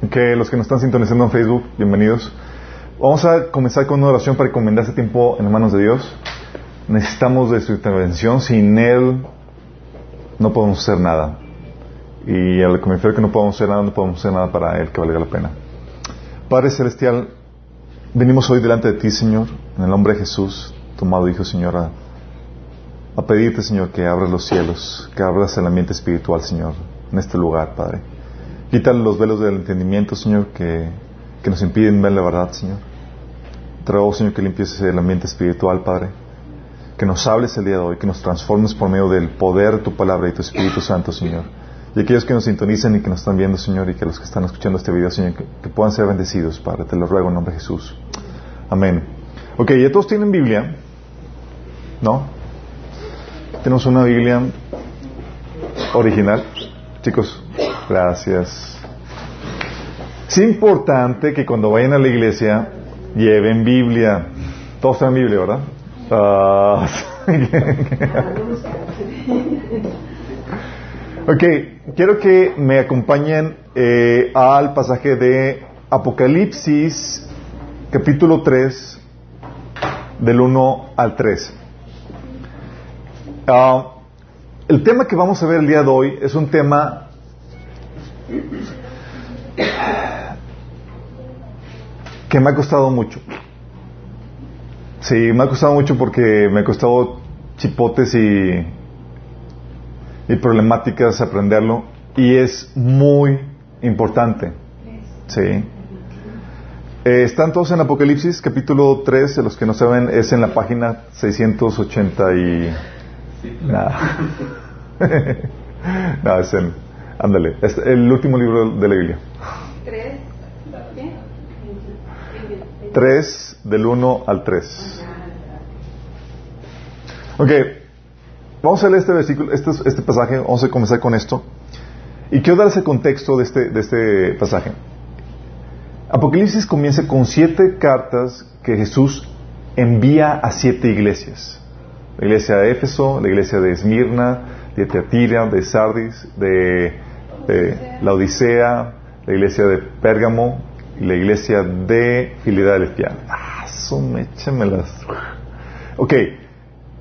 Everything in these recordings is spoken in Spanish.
Que los que nos están sintonizando en Facebook, bienvenidos. Vamos a comenzar con una oración para encomendar este tiempo en manos de Dios. Necesitamos de su intervención. Sin Él no podemos hacer nada. Y al que me refiero que no podemos hacer nada, no podemos hacer nada para Él que valga la pena. Padre Celestial, venimos hoy delante de ti, Señor, en el nombre de Jesús, tu amado Hijo, Señor, a, a pedirte, Señor, que abras los cielos, que abras el ambiente espiritual, Señor, en este lugar, Padre. Quítale los velos del entendimiento, Señor, que, que nos impiden ver la verdad, Señor. Traigo, Señor, que limpies el ambiente espiritual, Padre. Que nos hables el día de hoy, que nos transformes por medio del poder de tu palabra y tu Espíritu Santo, Señor. Y aquellos que nos sintonizan y que nos están viendo, Señor, y que los que están escuchando este video, Señor, que, que puedan ser bendecidos, Padre. Te lo ruego en nombre de Jesús. Amén. Ok, ¿ya todos tienen Biblia? ¿No? Tenemos una Biblia original. Chicos, gracias. Es importante que cuando vayan a la iglesia lleven Biblia. Todos tienen Biblia, ¿verdad? Ah, ok, quiero que me acompañen eh, al pasaje de Apocalipsis, capítulo 3, del 1 al 3. Ah, el tema que vamos a ver el día de hoy es un tema que me ha costado mucho. Sí, me ha costado mucho porque me ha costado chipotes y, y problemáticas aprenderlo y es muy importante. Sí. Eh, están todos en Apocalipsis, capítulo 3, de los que no saben, es en la página 680 y... Nada. no, es en... Ándale, es el último libro de la Biblia. 3 del 1 al 3. Ok, vamos a leer este versículo, este, este pasaje, vamos a comenzar con esto. Y quiero dar ese contexto de este, de este pasaje. Apocalipsis comienza con siete cartas que Jesús envía a siete iglesias. La iglesia de Éfeso, la iglesia de Esmirna, de Teatira, de Sardis, de, de la Odisea, la iglesia de Pérgamo y la iglesia de Filadelfia. Ah, son échamelas. Ok.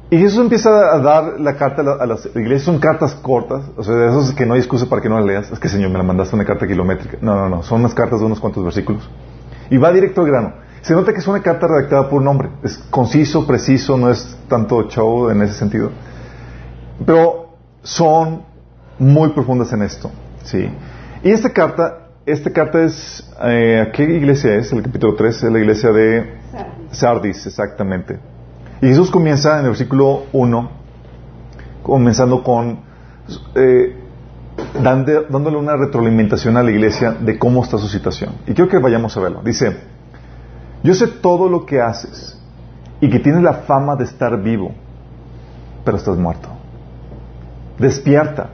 Y Jesús empieza a dar la carta a las iglesias, son cartas cortas, o sea, de esos que no hay excusa para que no las leas. Es que, Señor, me la mandaste una carta kilométrica. No, no, no, son unas cartas de unos cuantos versículos. Y va directo al grano. Se nota que es una carta redactada por un hombre. Es conciso, preciso, no es tanto show en ese sentido. Pero son muy profundas en esto. ¿Sí? Y esta carta, esta carta es, eh, ¿a qué iglesia es? El capítulo 3 es la iglesia de Sardis, Sardis exactamente. Y Jesús comienza en el versículo 1, comenzando con, eh, dando, dándole una retroalimentación a la iglesia de cómo está su situación. Y quiero que vayamos a verlo. Dice, yo sé todo lo que haces y que tienes la fama de estar vivo, pero estás muerto. Despierta,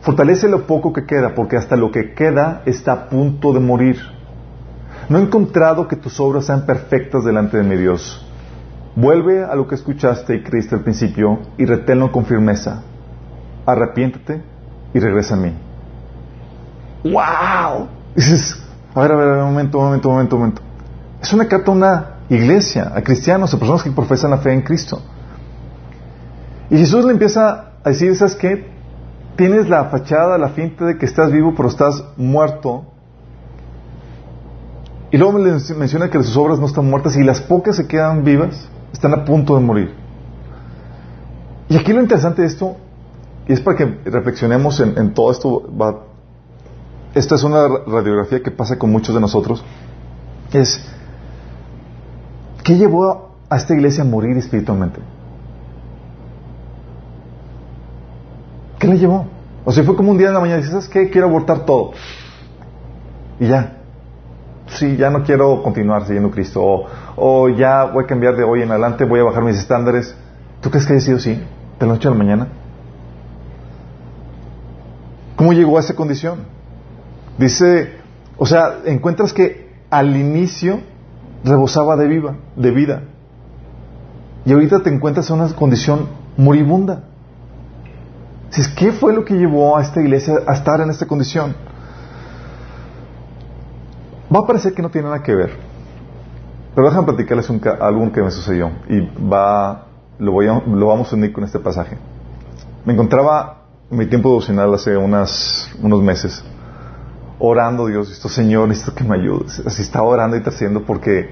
fortalece lo poco que queda, porque hasta lo que queda está a punto de morir. No he encontrado que tus obras sean perfectas delante de mi Dios. Vuelve a lo que escuchaste y creíste al principio y reténlo con firmeza. Arrepiéntete y regresa a mí. ¡Wow! Dices, a ver, a ver, un momento, un momento, un momento, un momento. Es una carta a una iglesia, a cristianos, a personas que profesan la fe en Cristo. Y Jesús le empieza a decir, ¿sabes qué? Tienes la fachada, la finta de que estás vivo, pero estás muerto. Y luego le menciona que sus obras no están muertas y las pocas se quedan vivas están a punto de morir. Y aquí lo interesante de esto, y es para que reflexionemos en, todo esto, esta es una radiografía que pasa con muchos de nosotros, es, ¿qué llevó a esta iglesia a morir espiritualmente? ¿Qué le llevó? O sea, fue como un día en la mañana dices, ¿sabes qué? Quiero abortar todo. Y ya. Sí, ya no quiero continuar siguiendo Cristo. O, o, ya voy a cambiar de hoy en adelante, voy a bajar mis estándares. ¿Tú crees que haya sido así? ¿De la noche a la mañana? ¿Cómo llegó a esa condición? Dice, o sea, encuentras que al inicio rebosaba de, viva, de vida. Y ahorita te encuentras en una condición moribunda. ¿Qué fue lo que llevó a esta iglesia a estar en esta condición? Va a parecer que no tiene nada que ver. Pero déjame platicarles un, algo que me sucedió. Y va, lo, voy a, lo vamos a unir con este pasaje. Me encontraba en mi tiempo devocional hace unas, unos meses orando Dios, esto Señor, necesito que me ayudes. Así estaba orando y haciendo porque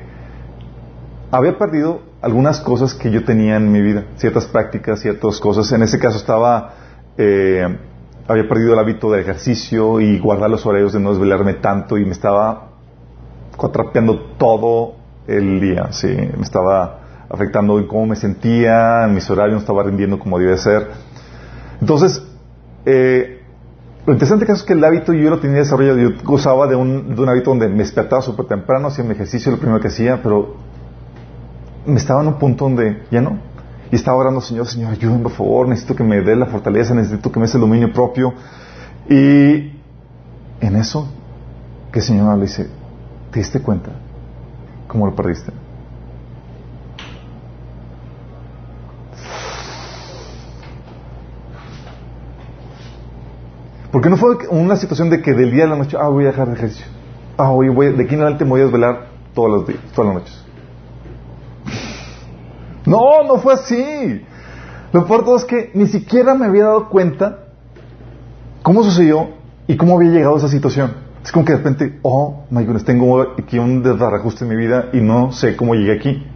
había perdido algunas cosas que yo tenía en mi vida, ciertas prácticas, ciertas cosas. En ese caso estaba, eh, había perdido el hábito de ejercicio y guardar los horarios de no desvelarme tanto y me estaba cuatrapeando todo el día, sí, me estaba afectando en cómo me sentía, en mis horarios no estaba rindiendo como debe ser. Entonces, eh, lo interesante es que el hábito yo lo tenía desarrollado, yo gozaba de un, de un hábito donde me despertaba súper temprano, hacía mi ejercicio, lo primero que hacía, pero me estaba en un punto donde ya no. Y estaba orando, Señor, Señor, ayúdame por favor, necesito que me dé la fortaleza, necesito que me dé el dominio propio. Y en eso, que el Señor le dice, ¿te diste cuenta cómo lo perdiste? Porque no fue una situación de que del día a la noche, ah, voy a dejar de ejercicio. Ah, voy, de aquí en adelante me voy a desvelar todos los días, todas las noches. No, no fue así. Lo peor todo es que ni siquiera me había dado cuenta cómo sucedió y cómo había llegado a esa situación. Es como que de repente, oh my goodness, tengo aquí un desbarajuste en mi vida y no sé cómo llegué aquí.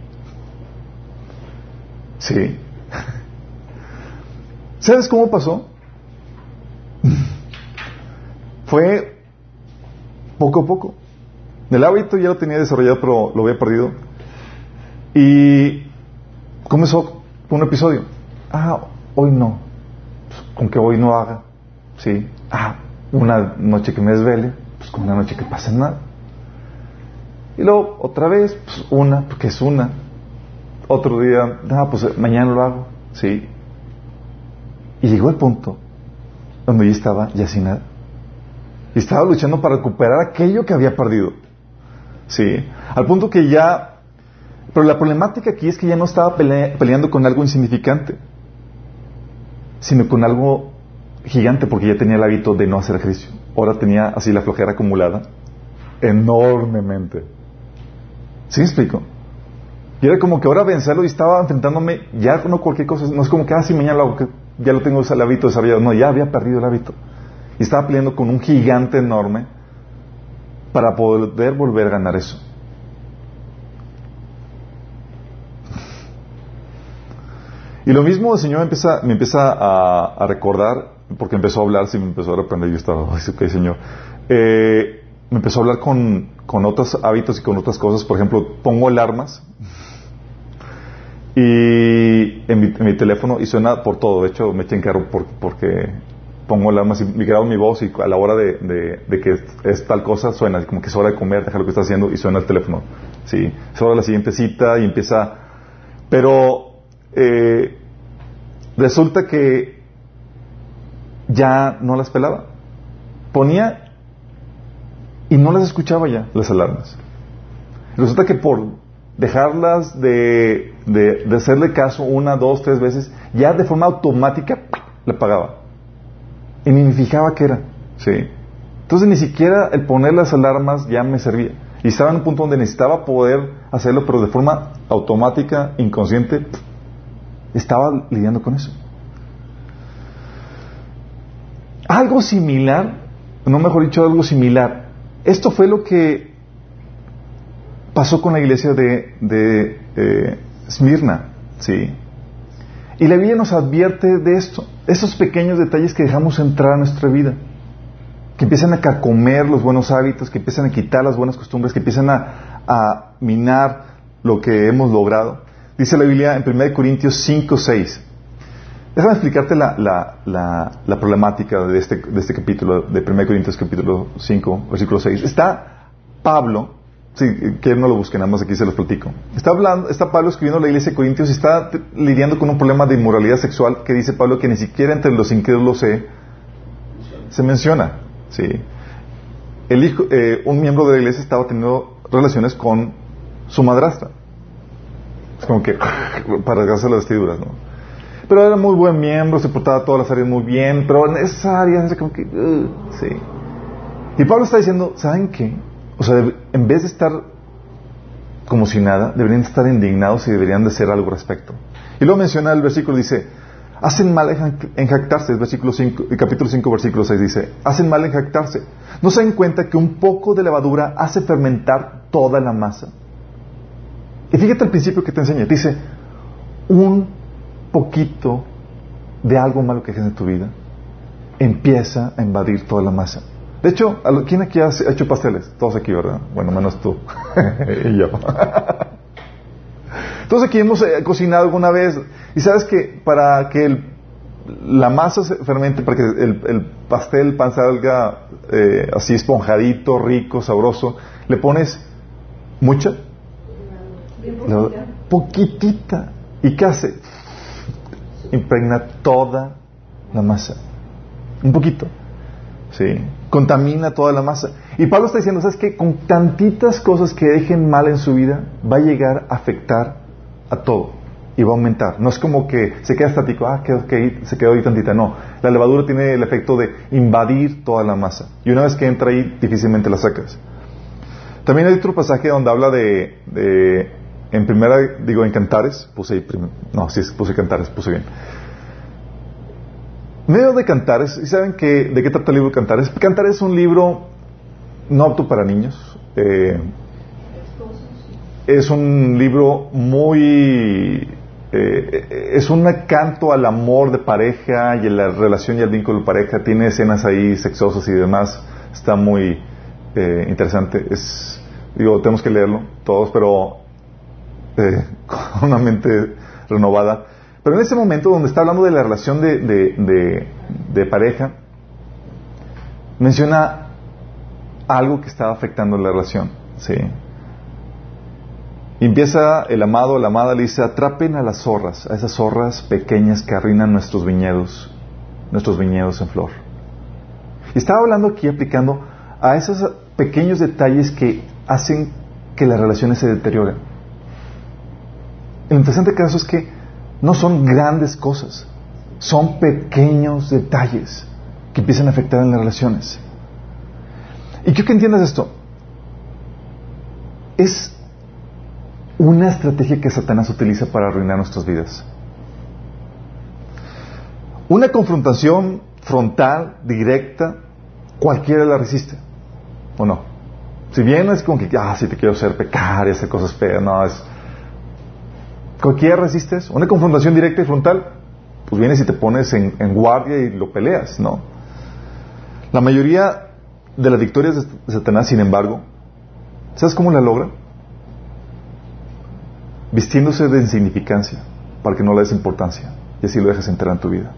Sí. ¿Sabes cómo pasó? Fue poco a poco. El hábito ya lo tenía desarrollado, pero lo había perdido. Y comenzó un episodio. Ah, hoy no. Pues, con que hoy no haga. Sí. Ah, una noche que me desvele. Pues con una noche que pase nada. Y luego otra vez, pues una, porque es una. Otro día, ah, pues mañana lo hago. Sí. Y llegó el punto donde yo estaba ya sin nada. Y estaba luchando para recuperar aquello que había perdido. Sí. Al punto que ya... Pero la problemática aquí es que ya no estaba peleando con algo insignificante, sino con algo gigante, porque ya tenía el hábito de no hacer ejercicio. Ahora tenía así la flojera acumulada enormemente. ¿Sí me explico? Y era como que ahora vencerlo y estaba enfrentándome ya no cualquier cosa, no es como que, ah, sí, mañana lo hago, que ya lo tengo el hábito desarrollado. No, ya había perdido el hábito. Y estaba peleando con un gigante enorme para poder volver a ganar eso. Y lo mismo el Señor empieza, me empieza a, recordar, porque empezó a hablar, sí me empezó a reprender, yo estaba, ok Señor. Eh, me empezó a hablar con, con, otros hábitos y con otras cosas, por ejemplo, pongo alarmas y en mi, teléfono y suena por todo, de hecho me eché en carro porque pongo alarmas y me grabo mi voz y a la hora de, que es, tal cosa suena, como que es hora de comer, deja lo que estás haciendo y suena el teléfono. ¿sí? Es hora de la siguiente cita y empieza... Pero eh, resulta que ya no las pelaba. Ponía y no las escuchaba ya, las alarmas. Resulta que por dejarlas de, de, de hacerle caso una, dos, tres veces, ya de forma automática le pagaba. Y ni me fijaba qué era. ¿sí? Entonces ni siquiera el poner las alarmas ya me servía. Y estaba en un punto donde necesitaba poder hacerlo, pero de forma automática, inconsciente, estaba lidiando con eso. Algo similar, no mejor dicho, algo similar. Esto fue lo que pasó con la iglesia de, de eh, ¿sí? Y la Biblia nos advierte de esto, esos pequeños detalles que dejamos entrar a nuestra vida, que empiezan a carcomer los buenos hábitos, que empiezan a quitar las buenas costumbres, que empiezan a, minar lo que hemos logrado. Dice la Biblia en 1 Corintios 5, 6. Déjame explicarte la, la, la, problemática de este, de este capítulo, de 1 Corintios capítulo 5, versículo 6. Está Pablo Sí, que no lo busquen, nada más aquí se los platico. Está hablando, está Pablo escribiendo la iglesia de Corintios y está lidiando con un problema de inmoralidad sexual que dice Pablo que ni siquiera entre los incrédulos se, se menciona. Sí. El hijo, eh, un miembro de la iglesia estaba teniendo relaciones con su madrastra. Como que para rasgarse las vestiduras, ¿no? Pero era muy buen miembro, se portaba todas las áreas muy bien, pero en esa área, como que, uh, sí. Y Pablo está diciendo, ¿saben qué? o sea, en vez de estar como si nada, deberían estar indignados y deberían de hacer algo al respecto. Y luego menciona el versículo, dice, hacen mal en jactarse, versículo 5, el capítulo 5, versículo 6 dice, hacen mal en jactarse. No se dan cuenta que un poco de levadura hace fermentar toda la masa. Y fíjate el principio que te enseña, dice, un poquito de algo malo que haces en tu vida empieza a invadir toda la masa. De hecho, ¿quién aquí ha hecho pasteles? Todos aquí, ¿verdad? Bueno, menos tú y yo. Todos aquí hemos eh, cocinado alguna vez y sabes que para que la masa se fermente, para que el, pastel, el pan salga eh, así esponjadito, rico, sabroso, le pones mucha, poquitita. ¿Y qué hace? Impregna toda la masa. Un poquito. ¿sí? Contamina toda la masa. Y Pablo está diciendo, ¿sabes qué? Con tantitas cosas que dejen mal en su vida, va a llegar a afectar a todo y va a aumentar. No es como que se queda estático, ah, se quedó ahí tantita. No, la levadura tiene el efecto de invadir toda la masa. Y una vez que entra ahí, difícilmente la sacas. También hay otro pasaje donde habla de en primera, digo, en Cantares, puse ahí, no, sí, puse Cantares, puse bien medio de Cantares, ¿y saben que, de qué trata el libro Cantares? Cantares es un libro no apto para niños. Eh, es un libro muy... Eh, es un canto al amor de pareja y a la relación y al vínculo de pareja. Tiene escenas ahí sexosas y demás. Está muy eh, interesante. Es, digo, tenemos que leerlo todos, pero con una mente renovada. Pero en ese momento donde está hablando de la relación de, pareja, menciona algo que estaba afectando la relación. ¿sí? Empieza el amado, la amada le dice, atrapen a las zorras, a esas zorras pequeñas que arruinan nuestros viñedos, nuestros viñedos en flor. Y estaba hablando aquí aplicando a esos pequeños detalles que hacen que las relaciones se deterioren. El interesante caso es que no son grandes cosas, son pequeños detalles que empiezan a afectar en las relaciones. Y quiero que entiendas esto. Es una estrategia que Satanás utiliza para arruinar nuestras vidas. Una confrontación frontal, directa, cualquiera la resiste. ¿O no? Si bien es como que, ah, si te quiero hacer pecar y hacer cosas feas, no, es, Cualquiera resiste eso. Una confrontación directa y frontal, pues vienes y te pones en, guardia y lo peleas, ¿no? La mayoría de las victorias de Satanás, sin embargo, ¿sabes cómo la logra? Vistiéndose de insignificancia para que no le des importancia y así lo dejes entrar en tu vida.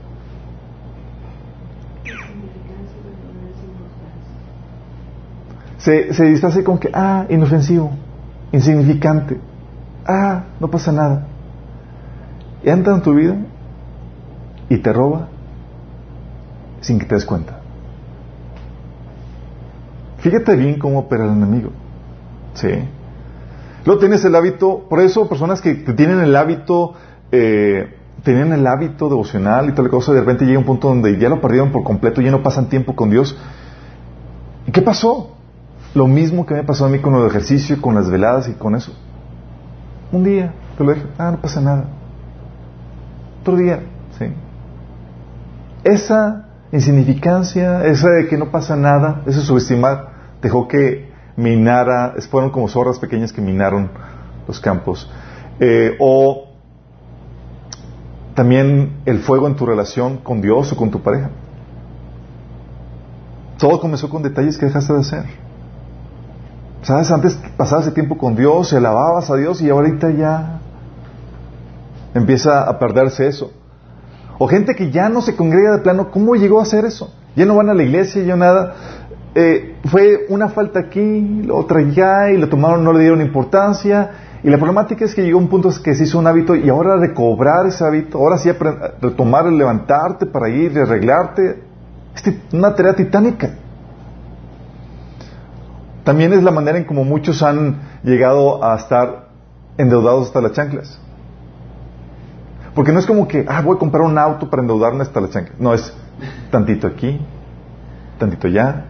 Se, se con que, ah, inofensivo, insignificante, ah, no pasa nada entra en tu vida y te roba sin que te des cuenta. Fíjate bien cómo opera el enemigo. ¿Sí? Luego tienes el hábito, por eso personas que, tienen el hábito, eh, tenían el hábito devocional y tal cosa, de repente llega un punto donde ya lo perdieron por completo, ya no pasan tiempo con Dios. ¿Y qué pasó? Lo mismo que me pasó a mí con el ejercicio, con las veladas y con eso. Un día, te lo dije, ah, no pasa nada otro día. ¿sí? Esa insignificancia, esa de que no pasa nada, ese subestimar, dejó que minara, fueron como zorras pequeñas que minaron los campos. Eh, o también el fuego en tu relación con Dios o con tu pareja. Todo comenzó con detalles que dejaste de hacer. ¿Sabes? Antes pasabas el tiempo con Dios, alababas a Dios y ahorita ya empieza a perderse eso. O gente que ya no se congrega de plano, ¿cómo llegó a hacer eso? Ya no van a la iglesia, ya nada. Eh, fue una falta aquí, otra allá, y lo tomaron, no le dieron importancia. Y la problemática es que llegó un punto que se hizo un hábito y ahora recobrar ese hábito, ahora sí retomar el levantarte para ir y arreglarte, es una tarea titánica. También es la manera en como muchos han llegado a estar endeudados hasta las chanclas. Porque no es como que, ah, voy a comprar un auto para endeudarme hasta la chancla. No, es tantito aquí, tantito allá,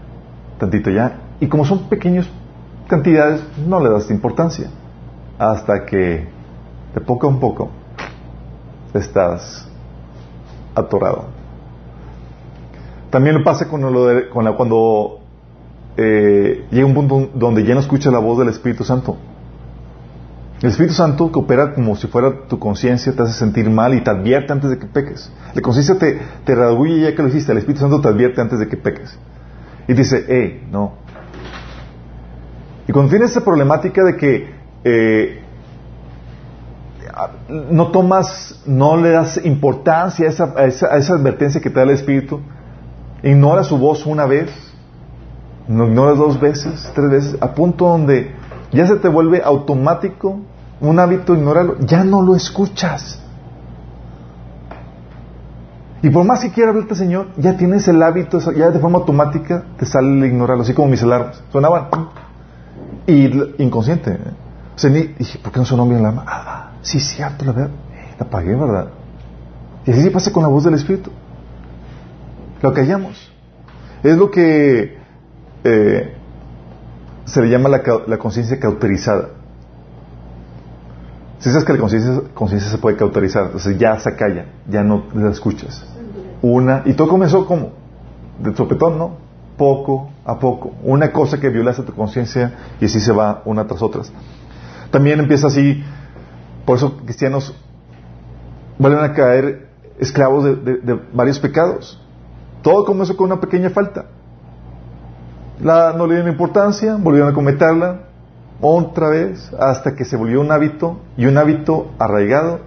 tantito allá. Y como son pequeños cantidades no le das importancia. Hasta que de poco a poco estás atorado. También pasa con, lo de, con la, cuando eh, llega un punto donde ya no escuchas la voz del Espíritu Santo. El Espíritu Santo que opera como si fuera tu conciencia, te hace sentir mal y te advierte antes de que peques. La conciencia te, te ya que lo hiciste, el Espíritu Santo te advierte antes de que peques. Y dice, eh, no. Y cuando tienes esa problemática de que eh, no tomas, no le das importancia a esa, a esa, advertencia que te da el Espíritu, ignora su voz una vez, no ignoras dos veces, tres veces, a punto donde ya se te vuelve automático un hábito ignorarlo, ya no lo escuchas. Y por más que quiera hablarte, Señor, ya tienes el hábito, ya de forma automática te sale el ignorarlo, así como mis alarmas. Sonaban. Y inconsciente. ¿eh? Sea, dije, ¿por qué no sonó la alarma? Ah, sí, cierto, la verdad. La apagué, ¿verdad? Y así se pasa con la voz del Espíritu. Lo callamos. Es lo que eh, se le llama la, conciencia cauterizada. Si sabes que la conciencia se puede cauterizar, entonces ya se calla, ya no la escuchas. Una, y todo comenzó como, de sopetón, ¿no? Poco a poco. Una cosa que violaste tu conciencia y así se va una tras otras. También empieza así, por eso cristianos vuelven a caer esclavos de varios pecados. Todo comenzó con una pequeña falta la, no le dieron importancia, volvieron a cometerla otra vez hasta que se volvió un hábito y un hábito arraigado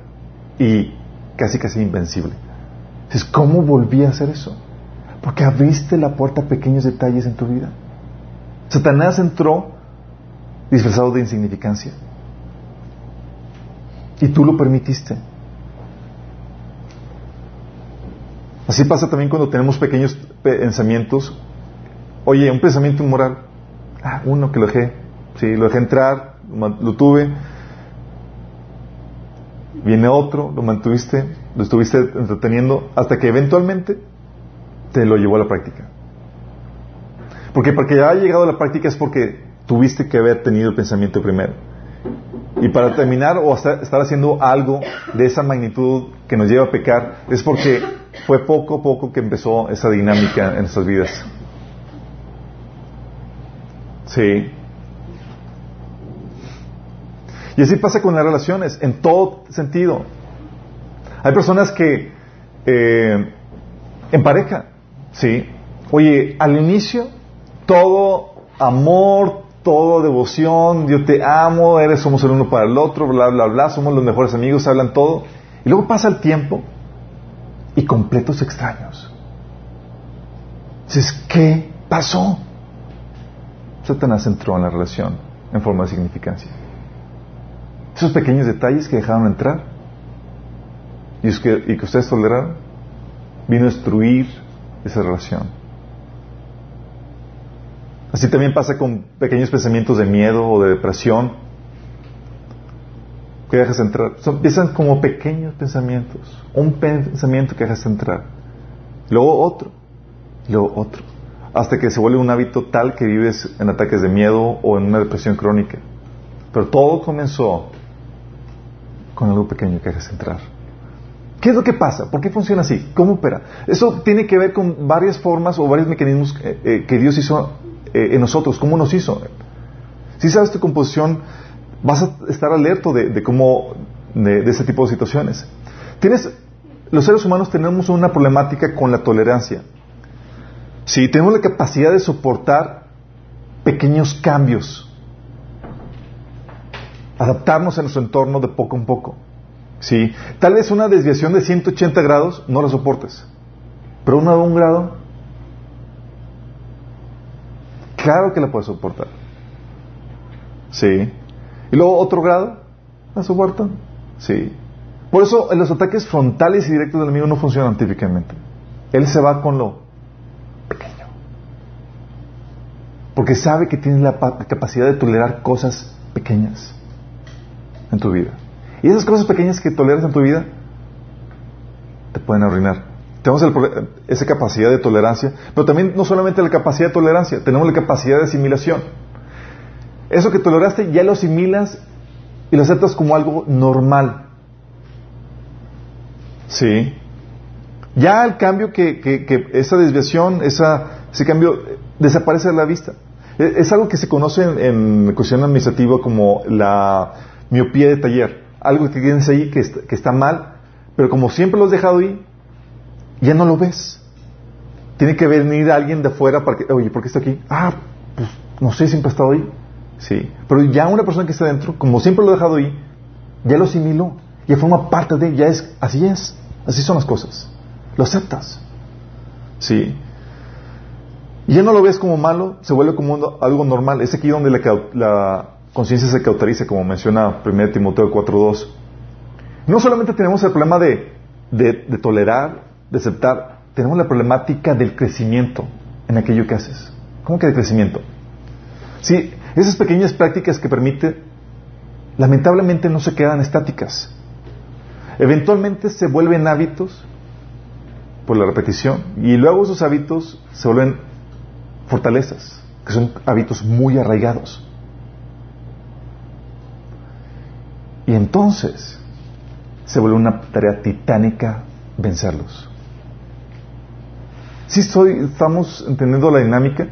y casi casi invencible. Entonces, ¿cómo volví a hacer eso? Porque abriste la puerta a pequeños detalles en tu vida. Satanás entró disfrazado de insignificancia. Y tú lo permitiste. Así pasa también cuando tenemos pequeños pensamientos Oye, un pensamiento inmoral. Ah, uno que lo dejé. Sí, lo dejé entrar, lo tuve. Viene otro, lo mantuviste, lo estuviste entreteniendo, hasta que eventualmente te lo llevó a la práctica. Porque para que ya haya llegado a la práctica es porque tuviste que haber tenido el pensamiento primero. Y para terminar o estar haciendo algo de esa magnitud que nos lleva a pecar, es porque fue poco a poco que empezó esa dinámica en nuestras vidas. Sí. Y así pasa con las relaciones, en todo sentido. Hay personas que, eh, en pareja, sí. Oye, al inicio, todo amor, todo devoción, yo te amo, eres, somos el uno para el otro, bla, bla, bla, somos los mejores amigos, hablan todo. Y luego pasa el tiempo y completos extraños. ¿qué pasó? Satanás entró en la relación en forma de significancia. Esos pequeños detalles que dejaron entrar y, que, ustedes toleraron, vino a destruir esa relación. Así también pasa con pequeños pensamientos de miedo o de depresión que dejas entrar. Son, empiezan como pequeños pensamientos. Un pensamiento que dejas entrar. Luego otro. Luego otro hasta que se vuelve un hábito tal que vives en ataques de miedo o en una depresión crónica. Pero todo comenzó con algo pequeño que haces entrar. ¿Qué es lo que pasa? ¿Por qué funciona así? ¿Cómo opera? Eso tiene que ver con varias formas o varios mecanismos eh, eh, que Dios hizo eh, en nosotros. ¿Cómo nos hizo? Si sabes tu composición, vas a estar alerto de, cómo, de, de, ese tipo de situaciones. Tienes, los seres humanos tenemos una problemática con la tolerancia. Si tenemos la capacidad de soportar pequeños cambios, adaptarnos a nuestro entorno de poco en poco. ¿Sí? Tal vez una desviación de 180 grados no la soportes, pero una de un grado, claro que la puedes soportar. ¿Sí? Y luego otro grado, ¿la soportan? Sí. Por eso los ataques frontales y directos del enemigo no funcionan típicamente. Él se va con lo Porque sabe que tienes la capacidad de tolerar cosas pequeñas en tu vida. Y esas cosas pequeñas que toleras en tu vida te pueden arruinar. Tenemos esa capacidad de tolerancia, pero también no solamente la capacidad de tolerancia, tenemos la capacidad de asimilación. eso que toleraste ya lo asimilas y lo aceptas como algo normal. Sí. Ya el cambio que, que, esa desviación, esa, ese cambio desaparece de la vista. E, es, algo que se conoce en, cuestión administrativa como la miopía de taller. Algo que tienes ahí que está, mal, pero como siempre lo has dejado ahí, ya no lo ves. Tiene que venir alguien de afuera para que, oye, ¿por qué está aquí? Ah, pues no sé, siempre ha estado ahí. Sí. Pero ya una persona que está dentro, como siempre lo ha dejado ahí, ya lo asimiló. Ya forma parte de, ya es, así es. Así son las cosas. Lo aceptas. Sí. Y ya no lo ves como malo, se vuelve como algo normal. Es aquí donde la, conciencia se cauteriza, como menciona 1 Timoteo 4.2. No solamente tenemos el problema de, de, de tolerar, de aceptar, tenemos la problemática del crecimiento en aquello que haces. ¿Cómo que de crecimiento? Sí, esas pequeñas prácticas que permite, lamentablemente no se quedan estáticas. Eventualmente se vuelven hábitos por la repetición y luego esos hábitos se vuelven fortalezas, que son hábitos muy arraigados. Y entonces se vuelve una tarea titánica vencerlos. Si estamos entendiendo la dinámica,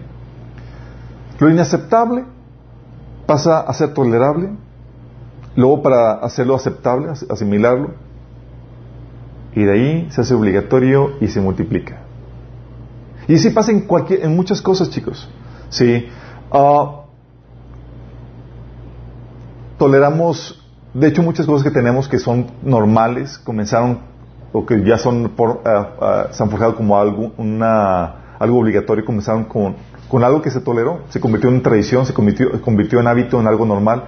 lo inaceptable pasa a ser tolerable, luego para hacerlo aceptable, asimilarlo, y de ahí se hace obligatorio y se multiplica. Y así pasa en, cualquier, en muchas cosas, chicos. Sí. Ah, toleramos, de hecho, muchas cosas que tenemos que son normales, comenzaron, o que ya son, por, ah, ah, se han forjado como algo, una, algo obligatorio, comenzaron con con algo que se toleró, se convirtió en tradición, se convirtió, convirtió en hábito, en algo normal.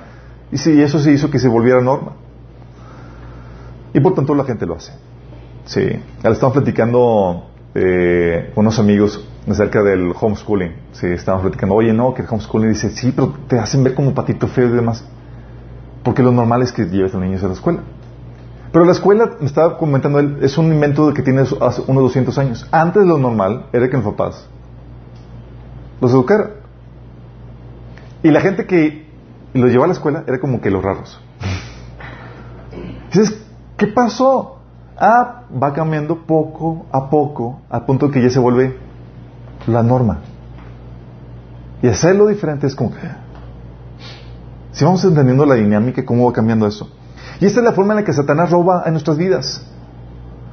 Y sí, eso se hizo que se volviera norma. Y por tanto la gente lo hace. Sí. Ahora estamos platicando eh, con unos amigos acerca del homeschooling. Sí, estamos platicando, oye, no, que el homeschooling dice, sí, pero te hacen ver como patito feo y demás. Porque lo normal es que lleves a los niños a la escuela. Pero la escuela, me estaba comentando él, es un invento que tiene hace unos 200 años. Antes lo normal era que los papás los educaron. Y la gente que los llevaba a la escuela era como que los raros. Dices, ¿qué pasó? Ah, va cambiando poco a poco, al punto que ya se vuelve la norma. Y hacerlo diferente es como. Si vamos entendiendo la dinámica, cómo va cambiando eso. Y esta es la forma en la que Satanás roba en nuestras vidas.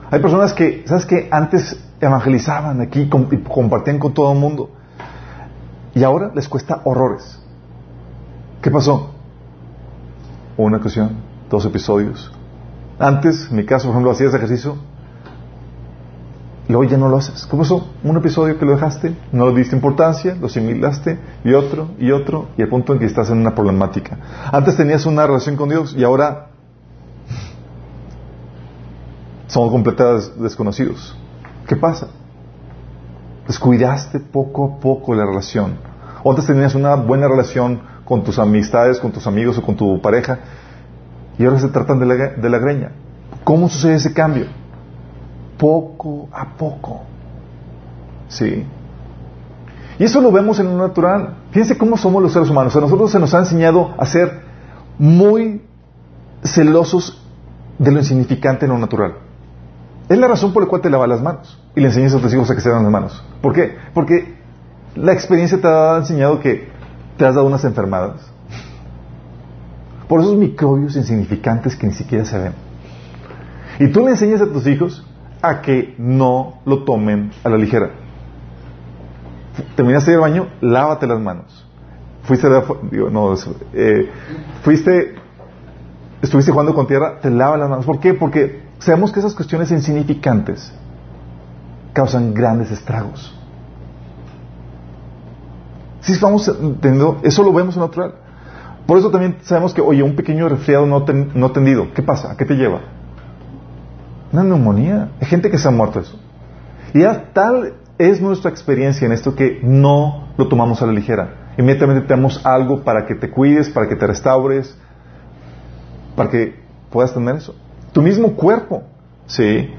Hay personas que, ¿sabes qué? Antes evangelizaban aquí y compartían con todo el mundo. Y ahora les cuesta horrores. ¿Qué pasó? Una ocasión, dos episodios. Antes, en mi caso, por ejemplo, hacías ejercicio, y hoy ya no lo haces. ¿Qué pasó? Un episodio que lo dejaste, no le diste importancia, lo asimilaste, y otro, y otro, y al punto en que estás en una problemática. Antes tenías una relación con Dios y ahora somos completamente desconocidos. ¿Qué pasa? Descuidaste poco a poco la relación. Antes tenías una buena relación con tus amistades, con tus amigos o con tu pareja, y ahora se tratan de la, de la greña. ¿Cómo sucede ese cambio? Poco a poco. ¿Sí? Y eso lo vemos en lo natural. Fíjense cómo somos los seres humanos. A nosotros se nos ha enseñado a ser muy celosos de lo insignificante en lo natural. Es la razón por la cual te lavas las manos y le enseñas a tus hijos a que se laven las manos. ¿Por qué? Porque la experiencia te ha enseñado que te has dado unas enfermedades. Por esos microbios insignificantes que ni siquiera se ven. Y tú le enseñas a tus hijos a que no lo tomen a la ligera. Terminaste el baño, lávate las manos. Fuiste, digo, no, eh, fuiste, estuviste jugando con tierra, te lava las manos. ¿Por qué? Porque sabemos que esas cuestiones insignificantes causan grandes estragos. Si estamos teniendo, eso lo vemos en natural. Por eso también sabemos que, oye, un pequeño resfriado no, no tendido, ¿qué pasa? ¿A qué te lleva? Una neumonía. Hay gente que se ha muerto eso. Y ya tal es nuestra experiencia en esto que no lo tomamos a la ligera. Inmediatamente tenemos algo para que te cuides, para que te restaures, para que puedas tener eso tu mismo cuerpo. ¿Sí?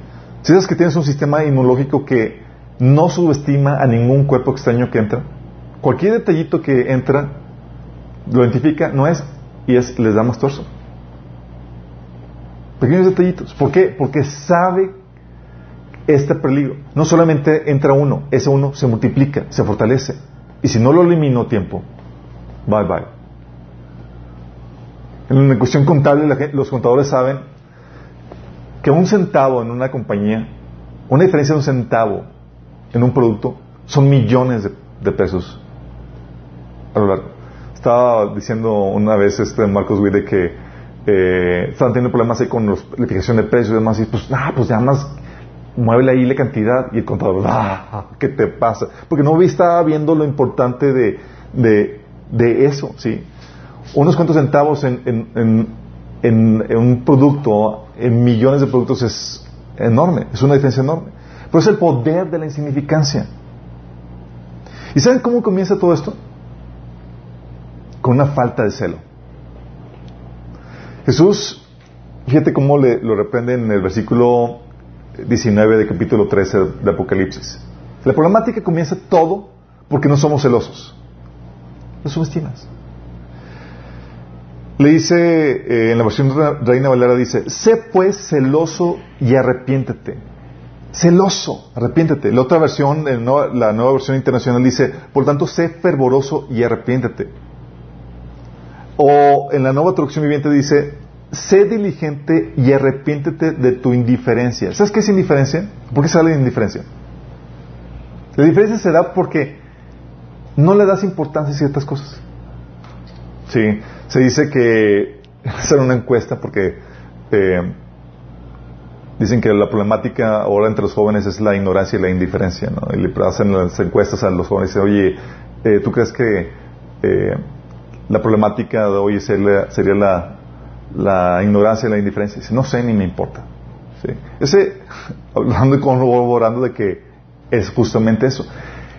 Si sabes que tienes un sistema inmunológico que no subestima a ningún cuerpo extraño que entra, cualquier detallito que entra lo identifica, no es, y es, les da más torso. Pequeños detallitos. ¿Por qué? Porque sabe este peligro. No solamente entra uno, ese uno se multiplica, se fortalece. Y si no lo elimino tiempo, bye bye. En la cuestión contable, los contadores saben que un centavo en una compañía, una diferencia de un centavo en un producto, son millones de, pesos a lo largo. Estaba diciendo una vez este Marcos Witt que eh, estaban teniendo problemas ahí con la fijación de precios y demás, y pues, ah, pues ya más muévele ahí la cantidad y el contador, ah, ¿qué te pasa? Porque no estaba viendo lo importante de, de, de eso, ¿sí? Unos cuantos centavos en, en, en, un producto, en millones de productos es enorme, es una diferencia enorme. Pero es el poder de la insignificancia. ¿Y saben cómo comienza todo esto? Con una falta de celo. Jesús, fíjate cómo le, lo reprende en el versículo 19 de capítulo 13 de Apocalipsis. La problemática comienza todo porque no somos celosos. No subestimas. Le dice, eh, en la versión Reina Valera dice, sé pues celoso y arrepiéntete. Celoso, arrepiéntete. La otra versión, la nueva versión internacional dice, por tanto, sé fervoroso y arrepiéntete. O en la nueva traducción viviente dice, sé diligente y arrepiéntete de tu indiferencia. ¿Sabes qué es indiferencia? ¿Por qué sale indiferencia? La diferencia se da porque no le das importancia a ciertas cosas. Sí, se dice que hacer una encuesta porque eh, dicen que la problemática ahora entre los jóvenes es la ignorancia y la indiferencia, ¿no? Y le hacen las encuestas a los jóvenes y dicen, oye, eh, ¿tú crees que eh, la problemática de hoy sería, sería la la ignorancia y la indiferencia. Dice, no sé ni me importa. Ese, hablando y corroborando de que es justamente eso.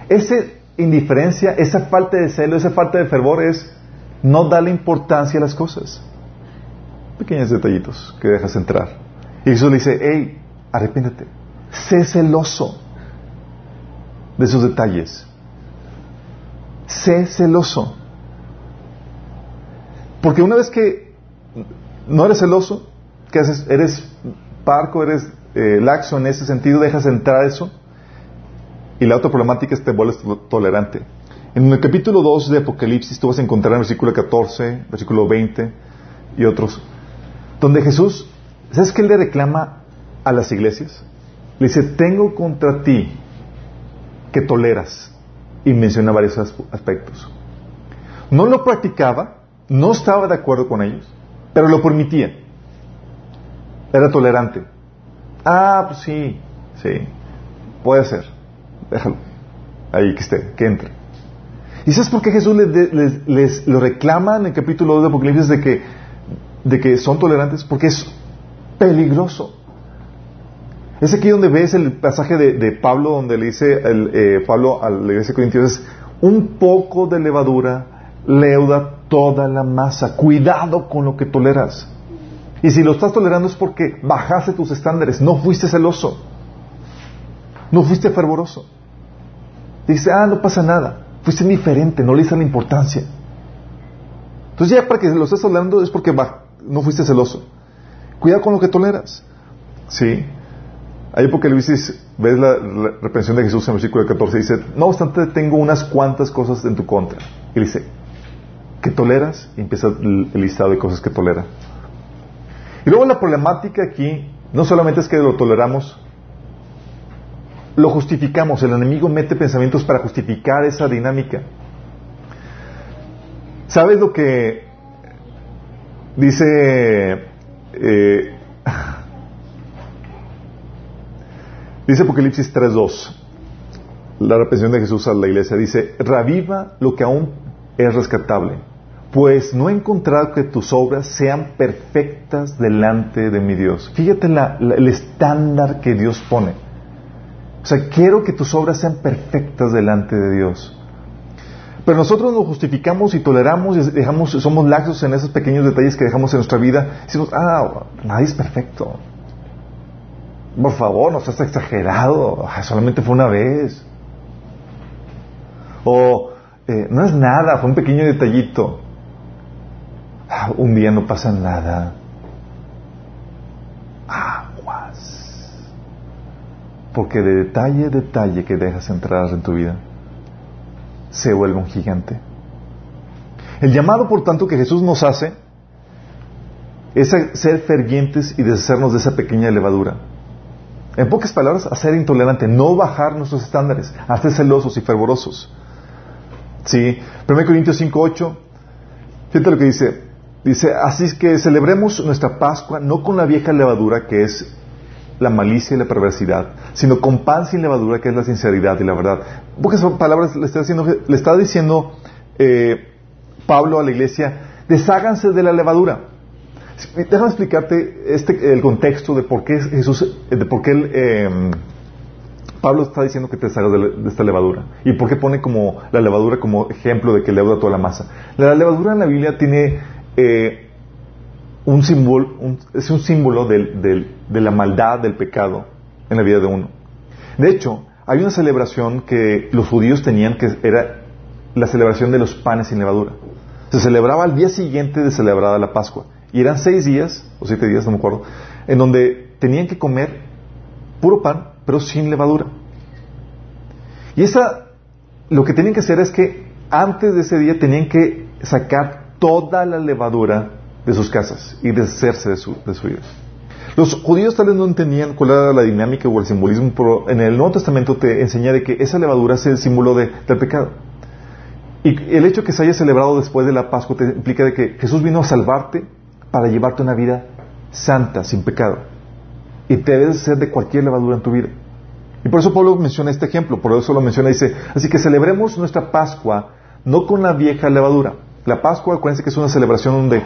Esa indiferencia, esa falta de celo, esa falta de fervor es no darle importancia a las cosas. Pequeños detallitos que dejas entrar. Y Jesús le dice, hey, arrepiéntete. Sé celoso de esos detalles. Sé celoso. Porque una vez que no eres celoso, ¿qué haces? Eres parco, eres eh, laxo en ese sentido, dejas entrar eso. Y la otra problemática es que te vuelves tolerante. En el capítulo 2 de Apocalipsis tú vas a encontrar en el versículo 14, versículo 20 y otros, donde Jesús, ¿sabes qué le reclama a las iglesias? Le dice, tengo contra ti que toleras. Y menciona varios aspectos. No lo practicaba, no estaba de acuerdo con ellos, pero lo permitía. Era tolerante. Ah, pues sí, sí, puede ser. Déjalo. Ahí que esté, que entre. ¿Y sabes por qué Jesús les, lo reclama en el capítulo 2 de Apocalipsis de que, de que son tolerantes? Porque es peligroso. Es aquí donde ves el pasaje de, Pablo, donde le dice el, eh, Pablo a la iglesia de Corintios, un poco de levadura leuda toda la masa. Cuidado con lo que toleras. Y si lo estás tolerando es porque bajaste tus estándares, no fuiste celoso, no fuiste fervoroso. Dice, ah, no pasa nada, fuiste indiferente, no le diste la importancia. Entonces ya para que lo estés tolerando es porque no fuiste celoso. Cuidado con lo que toleras. Sí. Ahí porque Luis ves la, la reprensión de Jesús en el versículo 14, dice, no obstante tengo unas cuantas cosas en tu contra. Y dice, que toleras y empieza el, listado de cosas que tolera. Y luego la problemática aquí no solamente es que lo toleramos, lo justificamos. El enemigo mete pensamientos para justificar esa dinámica. ¿Sabes lo que dice eh, dice Apocalipsis 3.2 la reprensión de Jesús a la iglesia dice reviva lo que aún es rescatable, pues no he encontrado que tus obras sean perfectas delante de mi Dios. Fíjate el estándar que Dios pone. O sea, quiero que tus obras sean perfectas delante de Dios. Pero nosotros nos justificamos y toleramos y dejamos, somos laxos en esos pequeños detalles que dejamos en nuestra vida. Decimos, ah, nadie es perfecto. Por favor, no seas exagerado. solamente fue una vez. O eh, no es nada, fue un pequeño detallito. ah, un día no pasa nada. Aguas. Porque de detalle a detalle que dejas entrar en tu vida, se vuelve un gigante. El llamado, por tanto, que Jesús nos hace es ser fervientes y deshacernos de esa pequeña levadura. En pocas palabras, a ser intolerante, no bajar nuestros estándares, a ser celosos y fervorosos. Sí, 1 Corintios 5.8, fíjate lo que dice, dice, así es que celebremos nuestra Pascua no con la vieja levadura que es la malicia y la perversidad, sino con pan sin levadura que es la sinceridad y la verdad. En pocas palabras le está, le está diciendo eh, Pablo a la iglesia, desháganse de la levadura. Déjame explicarte este, el contexto de por qué Jesús, de por qué em, Pablo está diciendo que te deshagas de, esta levadura y por qué pone como la levadura como ejemplo de que leuda toda la masa. La levadura en la Biblia tiene eh, un símbolo, es un símbolo de la maldad, del pecado en la vida de uno. De hecho, hay una celebración que los judíos tenían que era la celebración de los panes sin levadura. Se celebraba al día siguiente de celebrada la Pascua. Y eran seis días, o siete días, no me acuerdo, en donde tenían que comer puro pan, pero sin levadura. Y esa, lo que tenían que hacer es que antes de ese día tenían que sacar toda la levadura de sus casas y deshacerse de su, de su vida. Los judíos tal vez no entendían cuál era la dinámica o el simbolismo, pero en el Nuevo Testamento te enseña de que esa levadura es el símbolo de, del pecado. Y el hecho que se haya celebrado después de la Pascua te implica de que Jesús vino a salvarte para llevarte una vida santa, sin pecado. Y te debes ser de cualquier levadura en tu vida. Y por eso Pablo menciona este ejemplo, por eso lo menciona, dice, así que celebremos nuestra Pascua no con la vieja levadura. La Pascua, acuérdense que es una celebración donde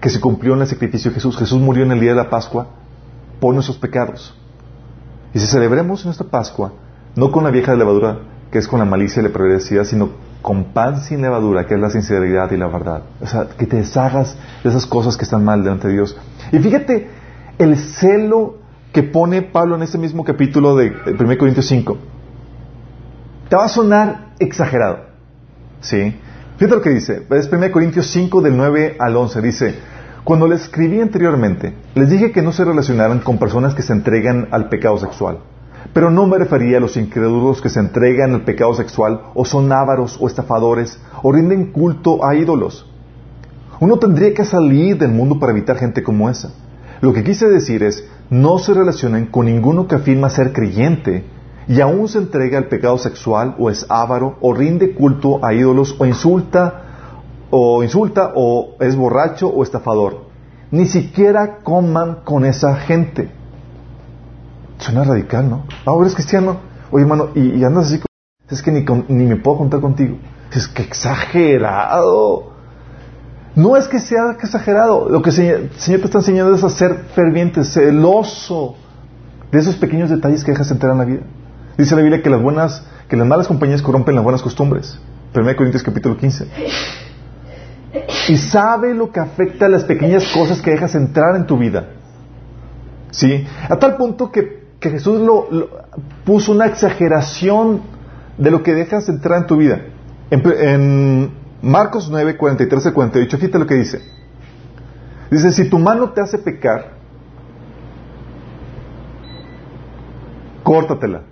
que se cumplió en el sacrificio de Jesús. Jesús murió en el día de la Pascua por nuestros pecados. Y si celebremos nuestra Pascua no con la vieja levadura, que es con la malicia y la perversidad, sino con pan sin levadura, que es la sinceridad y la verdad. O sea, que te deshagas de esas cosas que están mal delante de Dios. Y fíjate el celo que pone Pablo en ese mismo capítulo de 1 Corintios 5. Te va a sonar exagerado. ¿Sí? Fíjate lo que dice. Es 1 Corintios 5 del 9 al 11. Dice, cuando les escribí anteriormente, les dije que no se relacionaran con personas que se entregan al pecado sexual pero no me refería a los incrédulos que se entregan al pecado sexual o son ávaros o estafadores o rinden culto a ídolos. Uno tendría que salir del mundo para evitar gente como esa. Lo que quise decir es, no se relacionen con ninguno que afirma ser creyente y aún se entrega al pecado sexual o es ávaro o rinde culto a ídolos o insulta o insulta o es borracho o estafador. Ni siquiera coman con esa gente. Suena radical, ¿no? Ahora eres cristiano. Oye, hermano, y, andas así, es que ni, ni me puedo contar contigo. Es que exagerado. No es que sea exagerado. Lo que el Señor te está enseñando es a ser ferviente, celoso de esos pequeños detalles que dejas entrar en la vida. Dice la Biblia que las buenas, que las malas compañías corrompen las buenas costumbres. 1 Corintios capítulo 15. Y sabe lo que afecta a las pequeñas cosas que dejas entrar en tu vida. ¿Sí? A tal punto que que Jesús lo, puso una exageración de lo que dejas entrar en tu vida. En, Marcos 9, 43 y 48, fíjate lo que dice. Dice, si tu mano te hace pecar, córtatela.